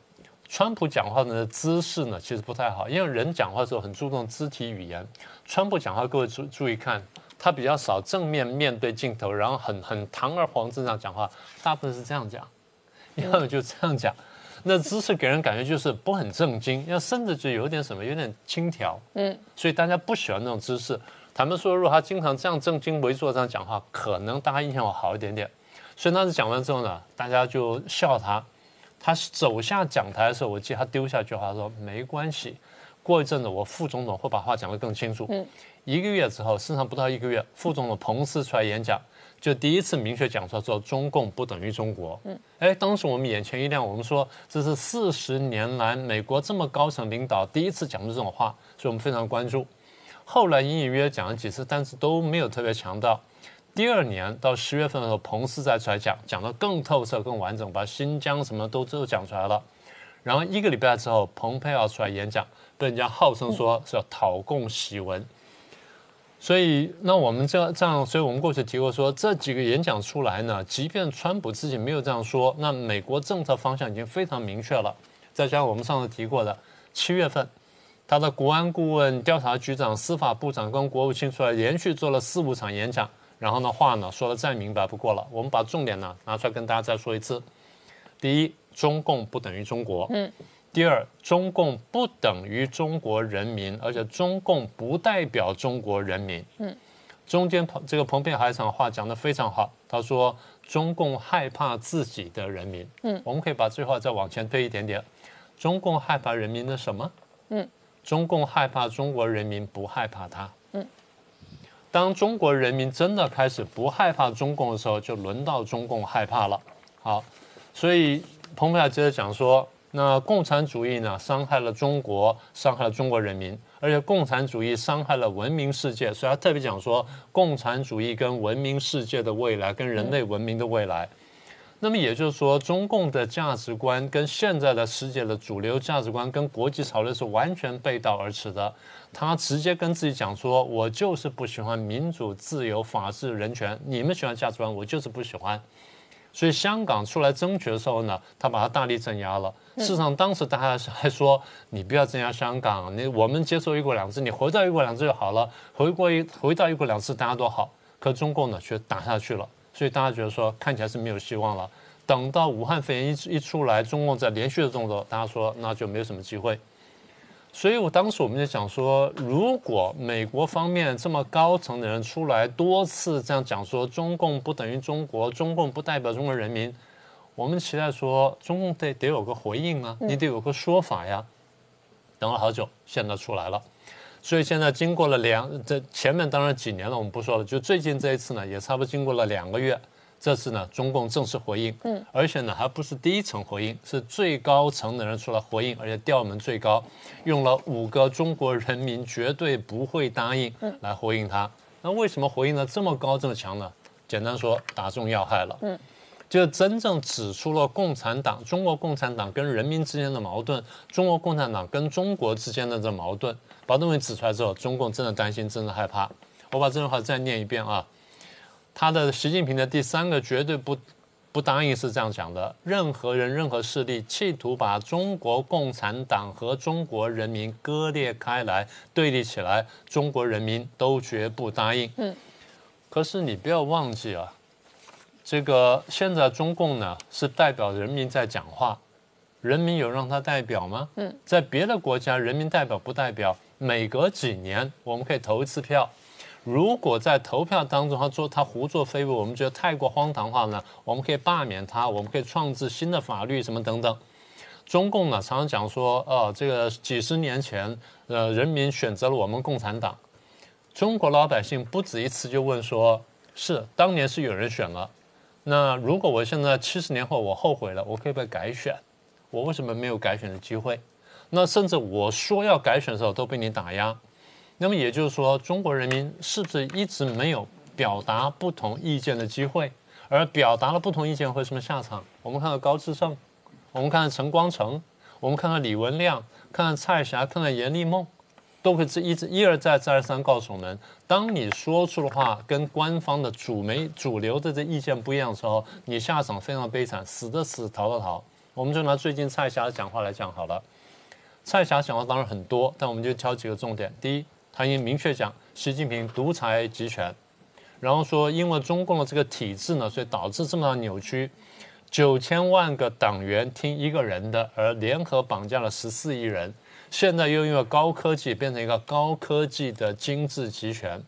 川普讲话的姿势呢其实不太好，因为人讲话的时候很注重肢体语言。川普讲话各位注注意看，他比较少正面面对镜头，然后很很堂而皇之这样讲话，大部分是这样讲。要么就这样讲，[laughs] 那姿势给人感觉就是不很正经，要甚至就有点什么，有点轻佻。嗯，所以大家不喜欢那种姿势。坦白说，如果他经常这样正襟危坐这样讲话，可能大家印象会好一点点。所以当时讲完之后呢，大家就笑他。他走下讲台的时候，我记得他丢下一句话说：“没关系，过一阵子我副总统会把话讲得更清楚。”嗯，一个月之后，身上不到一个月，副总统彭斯出来演讲。就第一次明确讲出来说，中共不等于中国。嗯，哎，当时我们眼前一亮，我们说这是四十年来美国这么高层领导第一次讲出这种话，所以我们非常关注。后来隐隐约约讲了几次，但是都没有特别强调。第二年到十月份的时候，彭斯再出来讲，讲得更透彻、更完整，把新疆什么都都讲出来了。然后一个礼拜之后，蓬佩奥出来演讲，被人家号称说是要讨共喜闻。所以，那我们这这样，所以我们过去提过说，这几个演讲出来呢，即便川普自己没有这样说，那美国政策方向已经非常明确了。再加上我们上次提过的，七月份，他的国安顾问、调查局长、司法部长跟国务卿出来连续做了四五场演讲，然后呢话呢说的再明白不过了。我们把重点呢拿出来跟大家再说一次：第一，中共不等于中国。嗯。第二，中共不等于中国人民，而且中共不代表中国人民。嗯，中间彭这个彭佩海场话讲得非常好，他说中共害怕自己的人民。嗯，我们可以把这句话再往前推一点点，中共害怕人民的什么？嗯，中共害怕中国人民不害怕他。嗯，当中国人民真的开始不害怕中共的时候，就轮到中共害怕了。好，所以彭佩海接着讲说，那共产主义呢，伤害了中国，伤害了中国人民，而且共产主义伤害了文明世界，所以他特别讲说，共产主义跟文明世界的未来，跟人类文明的未来。那么也就是说，中共的价值观跟现在的世界的主流价值观跟国际潮流是完全背道而驰的。他直接跟自己讲说：“我就是不喜欢民主、自由、法治、人权，你们喜欢价值观，我就是不喜欢。”所以香港出来争取的时候呢，他把他大力镇压了。事实上，当时大家还说：“你不要镇压香港，你我们接受一国两制，你回到一国两制就好了，回国一回到一国两制，大家都好。”可中共呢，却打下去了。所以大家觉得说看起来是没有希望了。等到武汉肺炎一一出来，中共在连续的动作，大家说那就没有什么机会。所以我当时我们就想说，如果美国方面这么高层的人出来多次这样讲说，中共不等于中国，中共不代表中国人民，我们期待说中共得得有个回应啊，你得有个说法呀。等了好久，现在出来了。所以现在经过了两，这前面当然几年了，我们不说了。就最近这一次呢，也差不多经过了两个月。这次呢，中共正式回应，嗯，而且呢，还不是第一层回应，是最高层的人出来回应，而且调门最高，用了五个中国人民绝对不会答应来回应他。那为什么回应的这么高这么强呢？简单说，打中要害了，嗯，就真正指出了共产党、中国共产党跟人民之间的矛盾，中国共产党跟中国之间的这矛盾。把东西指出来之后，中共真的担心，真的害怕。我把这段话再念一遍啊，他的习近平的第三个绝对不不答应是这样讲的：任何人、任何势力企图把中国共产党和中国人民割裂开来、对立起来，中国人民都绝不答应。嗯，可是你不要忘记啊，这个现在中共呢是代表人民在讲话，人民有让他代表吗？嗯，在别的国家，人民代表不代表？每隔几年，我们可以投一次票。如果在投票当中他做他胡作非为，我们觉得太过荒唐的话呢，我们可以罢免他，我们可以创制新的法律什么等等。中共呢常常讲说，呃，这个几十年前，呃，人民选择了我们共产党。中国老百姓不止一次就问说，是当年是有人选了，那如果我现在七十年后我后悔了，我可以被改选？我为什么没有改选的机会？那甚至我说要改选的时候都被你打压，那么也就是说，中国人民是不是一直没有表达不同意见的机会？而表达了不同意见会什么下场？我们看看高志胜，我们看看陈光诚，我们看看李文亮，看看蔡霞，看看严立梦，都会一直一而再再而三告诉我们：当你说出的话跟官方的主媒主流的这意见不一样的时候，你下场非常悲惨，死的死，逃的逃。我们就拿最近蔡霞的讲话来讲好了。蔡霞讲话当然很多，但我们就挑几个重点。第一，他已经明确讲习近平独裁集权，然后说因为中共的这个体制呢，所以导致这么大扭曲，九千万个党员听一个人的，而联合绑架了十四亿人，现在又因为高科技变成一个高科技的精致集权。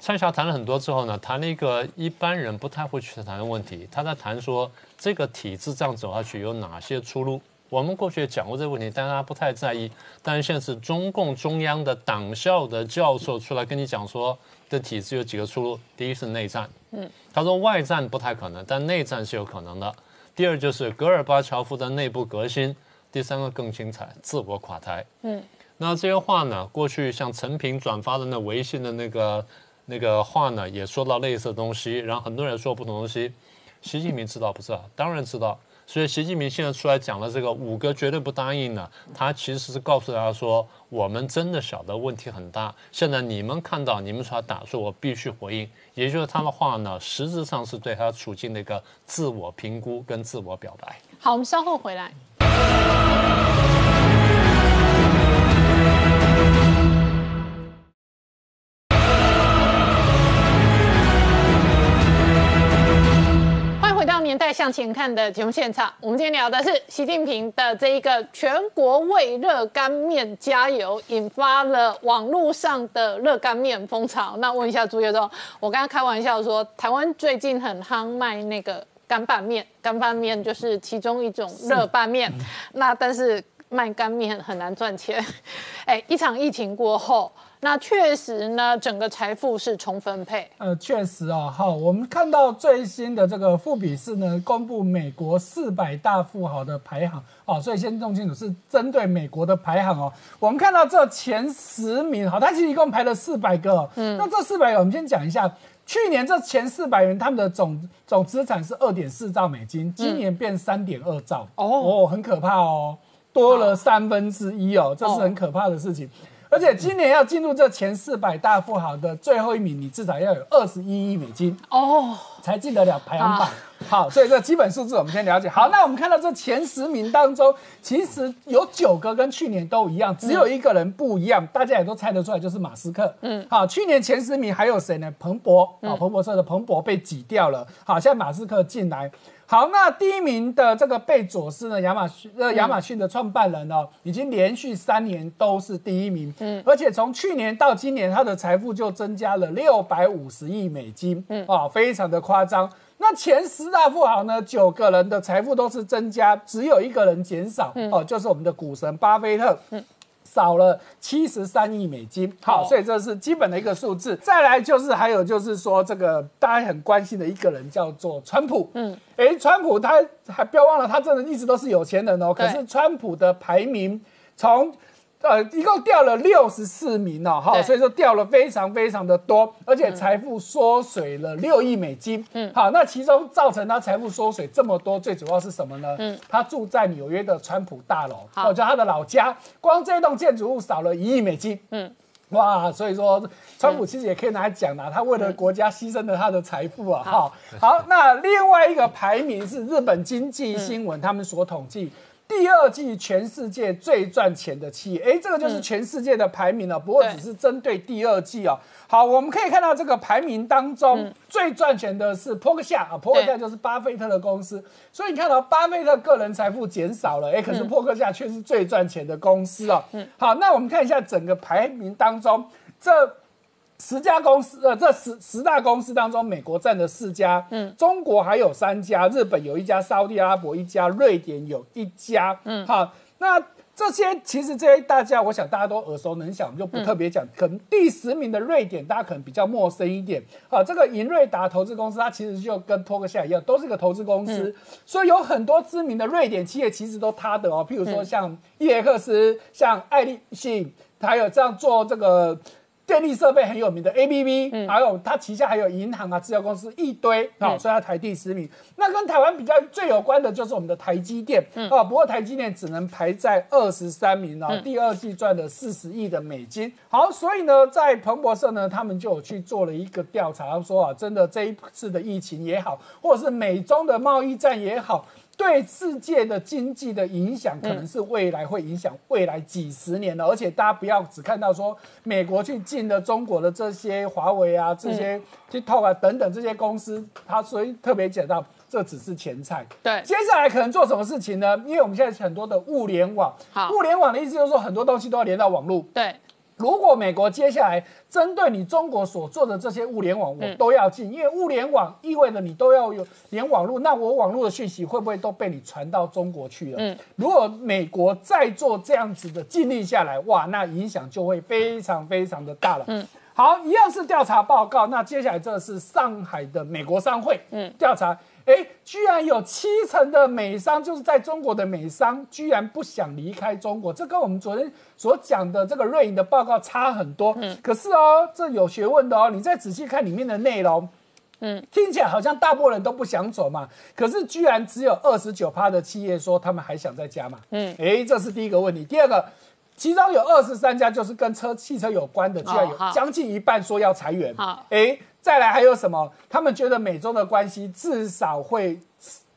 蔡霞谈了很多之后呢，谈了一个一般人不太会去谈的问题，他在谈说这个体制这样走下去有哪些出路。我们过去也讲过这个问题，但大家不太在意。但是现在是中共中央的党校的教授出来跟你讲说，这体制有几个出路。第一是内战，嗯，他说外战不太可能，但内战是有可能的。第二就是戈尔巴乔夫的内部革新。第三个更精彩，自我垮台。嗯，那这些话呢，过去像陈平转发的那微信的那个那个话呢，也说到类似的东西。然后很多人说不同东西，习近平知道不知道？当然知道。所以习近平现在出来讲了这个五个绝对不答应呢，他其实是告诉大家说，我们真的晓得问题很大。现在你们看到，你们出来打，说我必须回应，也就是他的话呢，实质上是对他处境的一个自我评估跟自我表白。好，我们稍后回来。年代向前看的节目现场，我们今天聊的是习近平的这一个全国为热干面加油，引发了网络上的热干面风潮。那问一下朱月忠，我刚刚开玩笑说，台湾最近很夯卖那个干拌面，干拌面就是其中一种热拌面。那但是卖干面很难赚钱。[laughs] 哎，一场疫情过后。那确实呢，整个财富是重分配。呃，确实啊，好，我们看到最新的这个富比士呢，公布美国四百大富豪的排行。哦，所以先弄清楚是针对美国的排行哦。我们看到这前十名，好，它其实一共排了四百个，嗯，那这四百个我们先讲一下，去年这前四百人他们的总总资产是二点四兆美金，今年变三点二兆，哦。哦，很可怕哦，多了三分之一哦，这是很可怕的事情。而且今年要进入这前四百大富豪的最后一名，你至少要有二十一亿美金哦，才进得了排行榜。好，所以这基本数字我们先了解。好，那我们看到这前十名当中，其实有九个跟去年都一样，只有一个人不一样，大家也都猜得出来，就是马斯克。嗯，好，去年前十名还有谁呢？彭博啊，彭博社的彭博被挤掉了。好，现在马斯克进来。好，那第一名的这个贝佐斯呢？亚马逊呃，亚马逊的创办人哦，已经连续三年都是第一名。嗯，而且从去年到今年，他的财富就增加了六百五十亿美金。嗯，啊，非常的夸张。那前十大富豪呢？九个人的财富都是增加，只有一个人减少。哦，就是我们的股神巴菲特。嗯。少了七十三亿美金，好，所以这是基本的一个数字。再来就是还有就是说，这个大家很关心的一个人叫做川普，嗯，哎，川普他还不要忘了，他真的一直都是有钱人哦。可是川普的排名从。呃，一共掉了六十四名哦，哈，所以说掉了非常非常的多，而且财富缩水了六亿美金。嗯，好，那其中造成他财富缩水这么多，最主要是什么呢？嗯，他住在纽约的川普大楼，我觉得他的老家，光这栋建筑物少了一亿美金。嗯，哇，所以说川普其实也可以拿来讲啊，他为了国家牺牲了他的财富啊，哈。好，那另外一个排名是日本经济新闻他们所统计。第二季全世界最赚钱的企业，哎，这个就是全世界的排名了。不过只是针对第二季哦。好，我们可以看到这个排名当中最赚钱的是波克夏啊，波克夏就是巴菲特的公司。所以你看到巴菲特个人财富减少了，哎，可是波克夏却是最赚钱的公司哦。好，那我们看一下整个排名当中这。十家公司，呃，这十十大公司当中，美国占了四家，嗯，中国还有三家，日本有一家，沙特阿拉伯一家，瑞典有一家，嗯，好，那这些其实这些大家，我想大家都耳熟能详，就不特别讲。可能第十名的瑞典，大家可能比较陌生一点。好，这个银瑞达投资公司，它其实就跟托克夏一样，都是个投资公司，所以有很多知名的瑞典企业其实都他的哦，譬如说像伊耶克斯，像爱立信，还有这样做这个。电力设备很有名的 A B B，还有它旗下还有银行啊、制药公司一堆啊，所以它排第十名。那跟台湾比较最有关的就是我们的台积电啊，不过台积电只能排在二十三名啊，第二季赚了四十亿的美金。好，所以呢，在彭博社呢，他们就有去做了一个调查，说啊，真的这一次的疫情也好，或者是美中的贸易战也好。对世界的经济的影响，可能是未来会影响未来几十年的。而且大家不要只看到说美国去进了中国的这些华为啊、这些 TikTok 啊等等这些公司，它所以特别讲到这只是前菜。对，接下来可能做什么事情呢？因为我们现在很多的物联网，物联网的意思就是说很多东西都要连到网络。对。如果美国接下来针对你中国所做的这些物联网，我都要禁，因为物联网意味着你都要有连网络，那我网络的讯息会不会都被你传到中国去了？嗯，如果美国再做这样子的禁令下来，哇，那影响就会非常非常的大了。嗯，好，一样是调查报告，那接下来这是上海的美国商会，嗯，调查。哎，居然有七成的美商就是在中国的美商，居然不想离开中国，这跟我们昨天所讲的这个瑞银的报告差很多。嗯，可是哦，这有学问的哦，你再仔细看里面的内容，嗯，听起来好像大部分人都不想走嘛，可是居然只有二十九趴的企业说他们还想再加嘛。嗯，哎，这是第一个问题。第二个，其中有二十三家就是跟车汽车有关的，居然有将近一半说要裁员。好，哎。再来还有什么？他们觉得美中的关系至少会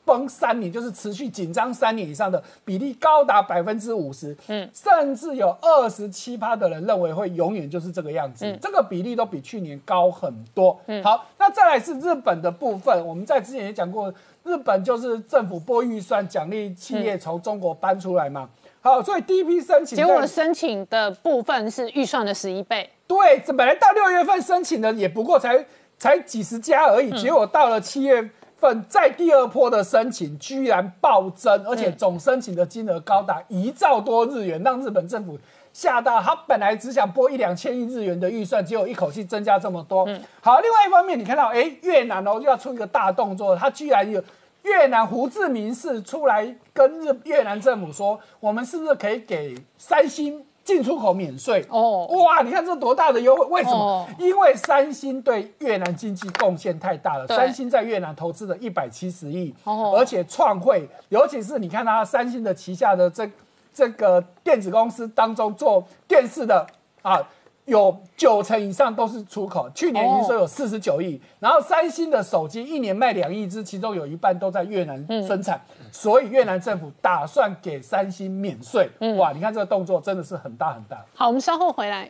崩三年，就是持续紧张三年以上的比例高达百分之五十，嗯，甚至有二十七趴的人认为会永远就是这个样子，这个比例都比去年高很多。嗯，好，那再来是日本的部分，我们在之前也讲过，日本就是政府拨预算奖励企业从中国搬出来嘛。好，所以第一批申请，结果申请的部分是预算的十一倍。对，这本来到六月份申请的也不过才才几十家而已，结果到了七月份在第二波的申请居然暴增，而且总申请的金额高达一兆多日元，让日本政府吓到。他本来只想拨一两千亿日元的预算，结果一口气增加这么多。好，另外一方面，你看到，哎，越南哦要出一个大动作，他居然有越南胡志明市出来跟日越南政府说，我们是不是可以给三星？进出口免税哦，哇！你看这多大的优惠？为什么？因为三星对越南经济贡献太大了。三星在越南投资了一百七十亿，而且创汇，尤其是你看它三星的旗下的这这个电子公司当中做电视的啊。有九成以上都是出口，去年营收有四十九亿，然后三星的手机一年卖两亿只，其中有一半都在越南生产，所以越南政府打算给三星免税。哇，你看这个动作真的是很大很大。好，我们稍后回来。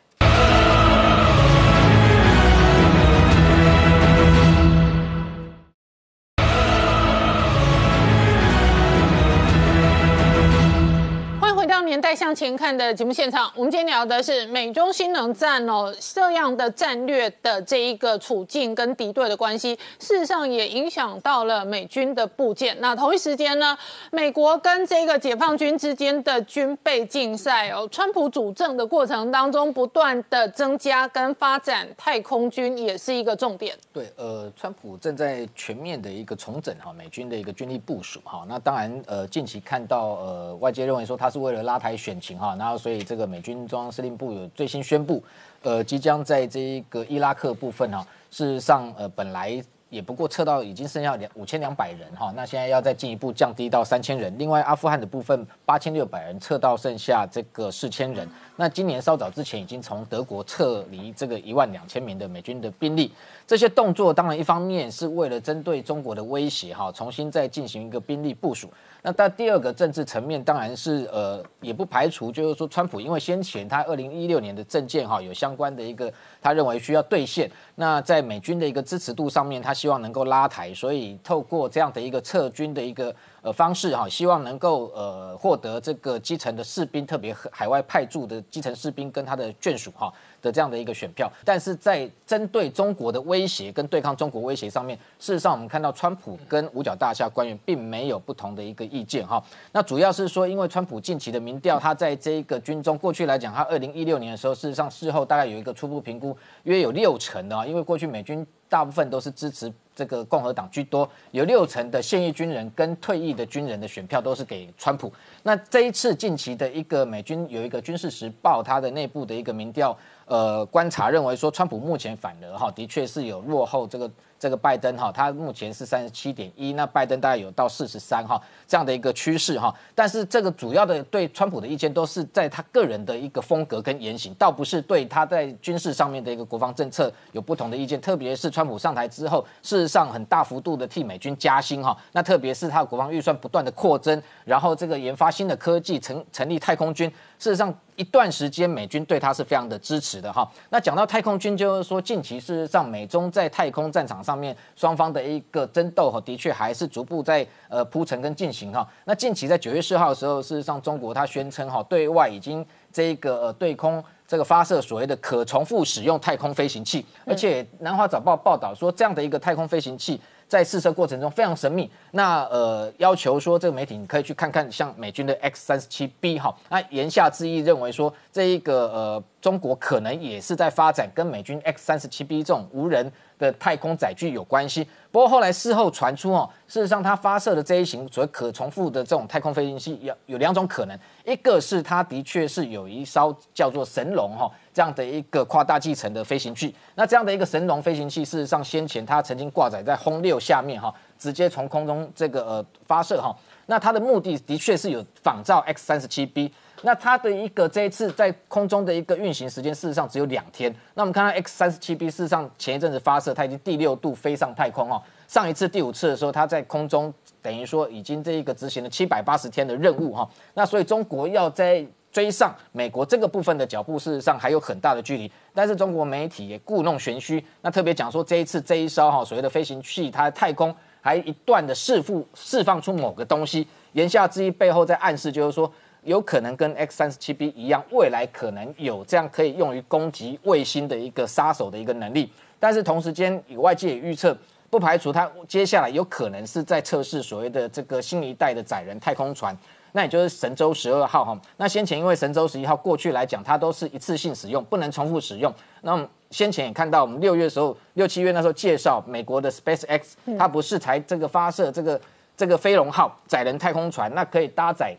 年代向前看的节目现场，我们今天聊的是美中新能战哦，这样的战略的这一个处境跟敌对的关系，事实上也影响到了美军的部件。那同一时间呢，美国跟这个解放军之间的军备竞赛哦，川普主政的过程当中，不断的增加跟发展太空军也是一个重点。对，呃，川普正在全面的一个重整哈美军的一个军力部署哈。那当然，呃，近期看到呃外界认为说他是为了拉。台选情哈，然后所以这个美军中央司令部有最新宣布，呃，即将在这一个伊拉克部分哈，事实上呃本来也不过撤到已经剩下两五千两百人哈，那现在要再进一步降低到三千人。另外阿富汗的部分八千六百人撤到剩下这个四千人。那今年稍早之前已经从德国撤离这个一万两千名的美军的兵力。这些动作当然一方面是为了针对中国的威胁哈，重新再进行一个兵力部署。那但第二个政治层面当然是呃，也不排除就是说，川普因为先前他二零一六年的政见哈有相关的一个，他认为需要兑现。那在美军的一个支持度上面，他希望能够拉抬，所以透过这样的一个撤军的一个呃方式哈，希望能够呃获得这个基层的士兵，特别海外派驻的基层士兵跟他的眷属哈。的这样的一个选票，但是在针对中国的威胁跟对抗中国威胁上面，事实上我们看到川普跟五角大厦官员并没有不同的一个意见哈。那主要是说，因为川普近期的民调，他在这一个军中过去来讲，他二零一六年的时候，事实上事后大概有一个初步评估，约有六成的啊，因为过去美军大部分都是支持这个共和党居多，有六成的现役军人跟退役的军人的选票都是给川普。那这一次近期的一个美军有一个军事时报，它的内部的一个民调。呃，观察认为说，川普目前反而哈，的确是有落后这个。这个拜登哈，他目前是三十七点一，那拜登大概有到四十三哈这样的一个趋势哈。但是这个主要的对川普的意见都是在他个人的一个风格跟言行，倒不是对他在军事上面的一个国防政策有不同的意见。特别是川普上台之后，事实上很大幅度的替美军加薪哈。那特别是他的国防预算不断的扩增，然后这个研发新的科技，成成立太空军。事实上一段时间美军对他是非常的支持的哈。那讲到太空军，就是说近期事实上美中在太空战场。上面双方的一个争斗哈，的确还是逐步在呃铺陈跟进行哈。那近期在九月四号的时候，事实上中国它宣称哈，对外已经这个呃对空这个发射所谓的可重复使用太空飞行器，而且南华早报报道说，这样的一个太空飞行器。在试射过程中非常神秘，那呃要求说这个媒体你可以去看看像美军的 X 三十七 B 哈，那言下之意认为说这一个呃中国可能也是在发展跟美军 X 三十七 B 这种无人的太空载具有关系。不过后来事后传出哦，事实上它发射的这一型所谓可重复的这种太空飞行器有有两种可能，一个是它的确是有一艘叫做神龙哈。这样的一个跨大气层的飞行器，那这样的一个神龙飞行器，事实上先前它曾经挂载在轰六下面哈，直接从空中这个呃发射哈，那它的目的的确是有仿造 X 三十七 B，那它的一个这一次在空中的一个运行时间，事实上只有两天。那我们看到 X 三十七 B，事实上前一阵子发射，它已经第六度飞上太空哦，上一次第五次的时候，它在空中等于说已经这一个执行了七百八十天的任务哈，那所以中国要在追上美国这个部分的脚步，事实上还有很大的距离。但是中国媒体也故弄玄虚，那特别讲说这一次这一艘哈所谓的飞行器，它太空还一段的释放释放出某个东西，言下之意背后在暗示就是说，有可能跟 X 三十七 B 一样，未来可能有这样可以用于攻击卫星的一个杀手的一个能力。但是同时间，有外界也预测。不排除它接下来有可能是在测试所谓的这个新一代的载人太空船。那也就是神舟十二号哈，那先前因为神舟十一号过去来讲，它都是一次性使用，不能重复使用。那先前也看到，我们六月的时候，六七月那时候介绍美国的 SpaceX，它不是才这个发射这个这个飞龙号载人太空船，那可以搭载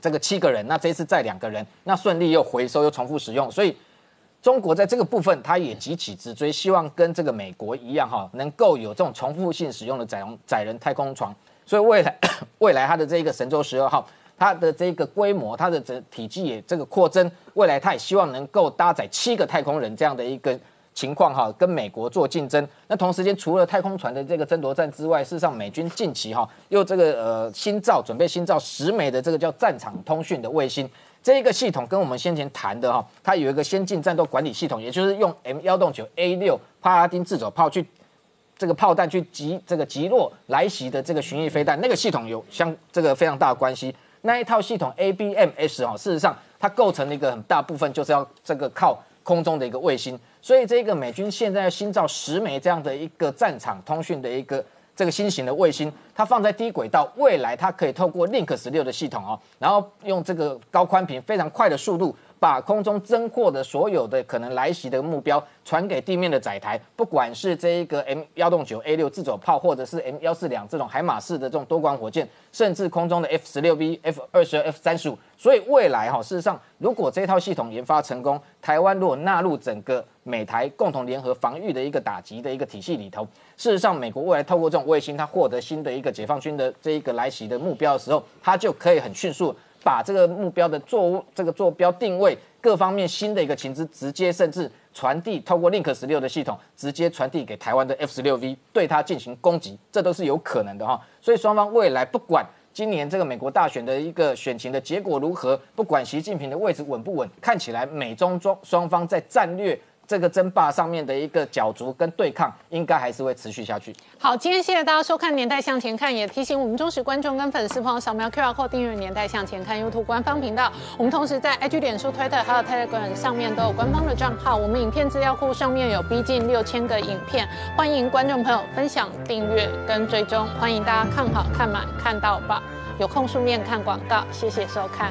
这个七个人，那这次载两个人，那顺利又回收又重复使用，所以中国在这个部分它也急起直追，希望跟这个美国一样哈，能够有这种重复性使用的载载人太空船。所以未来 [coughs] 未来它的这个神舟十二号。它的这个规模，它的这体积也这个扩增，未来它也希望能够搭载七个太空人这样的一个情况哈，跟美国做竞争。那同时间，除了太空船的这个争夺战之外，事实上美军近期哈又这个呃新造准备新造十枚的这个叫战场通讯的卫星，这一个系统跟我们先前谈的哈，它有一个先进战斗管理系统，也就是用 M 幺洞九 A 六帕拉丁自走炮去这个炮弹去击这个击落来袭的这个巡弋飞弹，那个系统有相这个非常大的关系。那一套系统 ABMS 哦，事实上它构成了一个很大部分就是要这个靠空中的一个卫星，所以这个美军现在要新造十枚这样的一个战场通讯的一个这个新型的卫星，它放在低轨道，未来它可以透过 Link 十六的系统哦，然后用这个高宽频非常快的速度。把空中侦获的所有的可能来袭的目标传给地面的载台，不管是这一个 M 幺洞九 A 六自走炮，或者是 M 幺四两这种海马式的这种多管火箭，甚至空中的 F 十六 V、F 二十二、F 三十五。所以未来哈，事实上，如果这套系统研发成功，台湾如果纳入整个美台共同联合防御的一个打击的一个体系里头，事实上，美国未来透过这种卫星，它获得新的一个解放军的这一个来袭的目标的时候，它就可以很迅速。把这个目标的坐这个坐标定位各方面新的一个情资，直接甚至传递，透过 Link 十六的系统，直接传递给台湾的 F 十六 V，对它进行攻击，这都是有可能的哈。所以双方未来不管今年这个美国大选的一个选情的结果如何，不管习近平的位置稳不稳，看起来美中中双方在战略。这个争霸上面的一个角逐跟对抗，应该还是会持续下去。好，今天谢谢大家收看《年代向前看》，也提醒我们忠实观众跟粉丝朋友扫描 QR Code 订阅《年代向前看》YouTube 官方频道。我们同时在 IG、脸书、Twitter 还有 Telegram 上面都有官方的账号。我们影片资料库上面有逼近六千个影片，欢迎观众朋友分享、订阅跟追踪。欢迎大家看好看满看到吧，有空顺便看广告。谢谢收看。